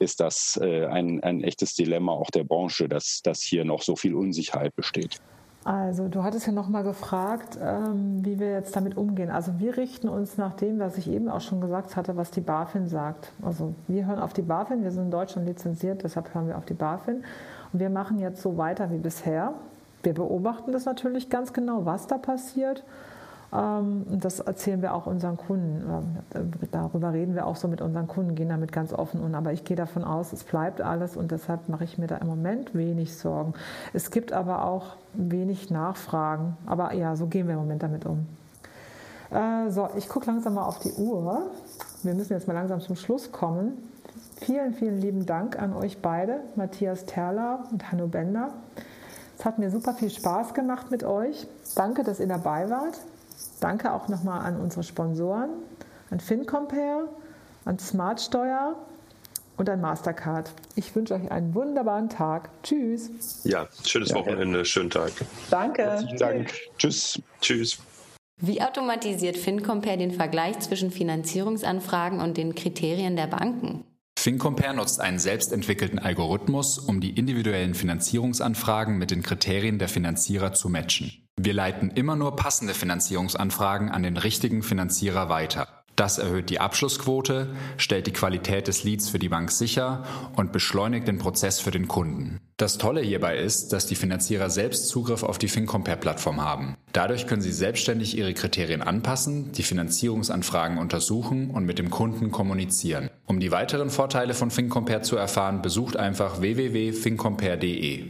ist das äh, ein, ein echtes Dilemma auch der Branche, dass, dass hier noch so viel Unsicherheit besteht. Also du hattest ja nochmal gefragt, ähm, wie wir jetzt damit umgehen. Also wir richten uns nach dem, was ich eben auch schon gesagt hatte, was die BaFin sagt. Also wir hören auf die BaFin, wir sind in Deutschland lizenziert, deshalb hören wir auf die BaFin. Und wir machen jetzt so weiter wie bisher. Wir beobachten das natürlich ganz genau, was da passiert. Ähm, das erzählen wir auch unseren Kunden. Ähm, darüber reden wir auch so mit unseren Kunden, gehen damit ganz offen um. Aber ich gehe davon aus, es bleibt alles und deshalb mache ich mir da im Moment wenig Sorgen. Es gibt aber auch wenig Nachfragen. Aber ja, so gehen wir im Moment damit um. Äh, so, ich gucke langsam mal auf die Uhr. Wir müssen jetzt mal langsam zum Schluss kommen. Vielen, vielen lieben Dank an euch beide, Matthias Terler und Hanno Bender. Es hat mir super viel Spaß gemacht mit euch. Danke, dass ihr dabei wart. Danke auch nochmal an unsere Sponsoren, an FinCompare, an Smartsteuer und an Mastercard. Ich wünsche euch einen wunderbaren Tag. Tschüss. Ja, schönes ja, Wochenende, schönen Tag. Danke. Herzlichen Dank. Tschüss. Tschüss. Wie automatisiert FinCompare den Vergleich zwischen Finanzierungsanfragen und den Kriterien der Banken? FinCompare nutzt einen selbstentwickelten Algorithmus, um die individuellen Finanzierungsanfragen mit den Kriterien der Finanzierer zu matchen. Wir leiten immer nur passende Finanzierungsanfragen an den richtigen Finanzierer weiter. Das erhöht die Abschlussquote, stellt die Qualität des Leads für die Bank sicher und beschleunigt den Prozess für den Kunden. Das Tolle hierbei ist, dass die Finanzierer selbst Zugriff auf die FinCompare-Plattform haben. Dadurch können sie selbstständig ihre Kriterien anpassen, die Finanzierungsanfragen untersuchen und mit dem Kunden kommunizieren. Um die weiteren Vorteile von FinCompare zu erfahren, besucht einfach www.fincompare.de.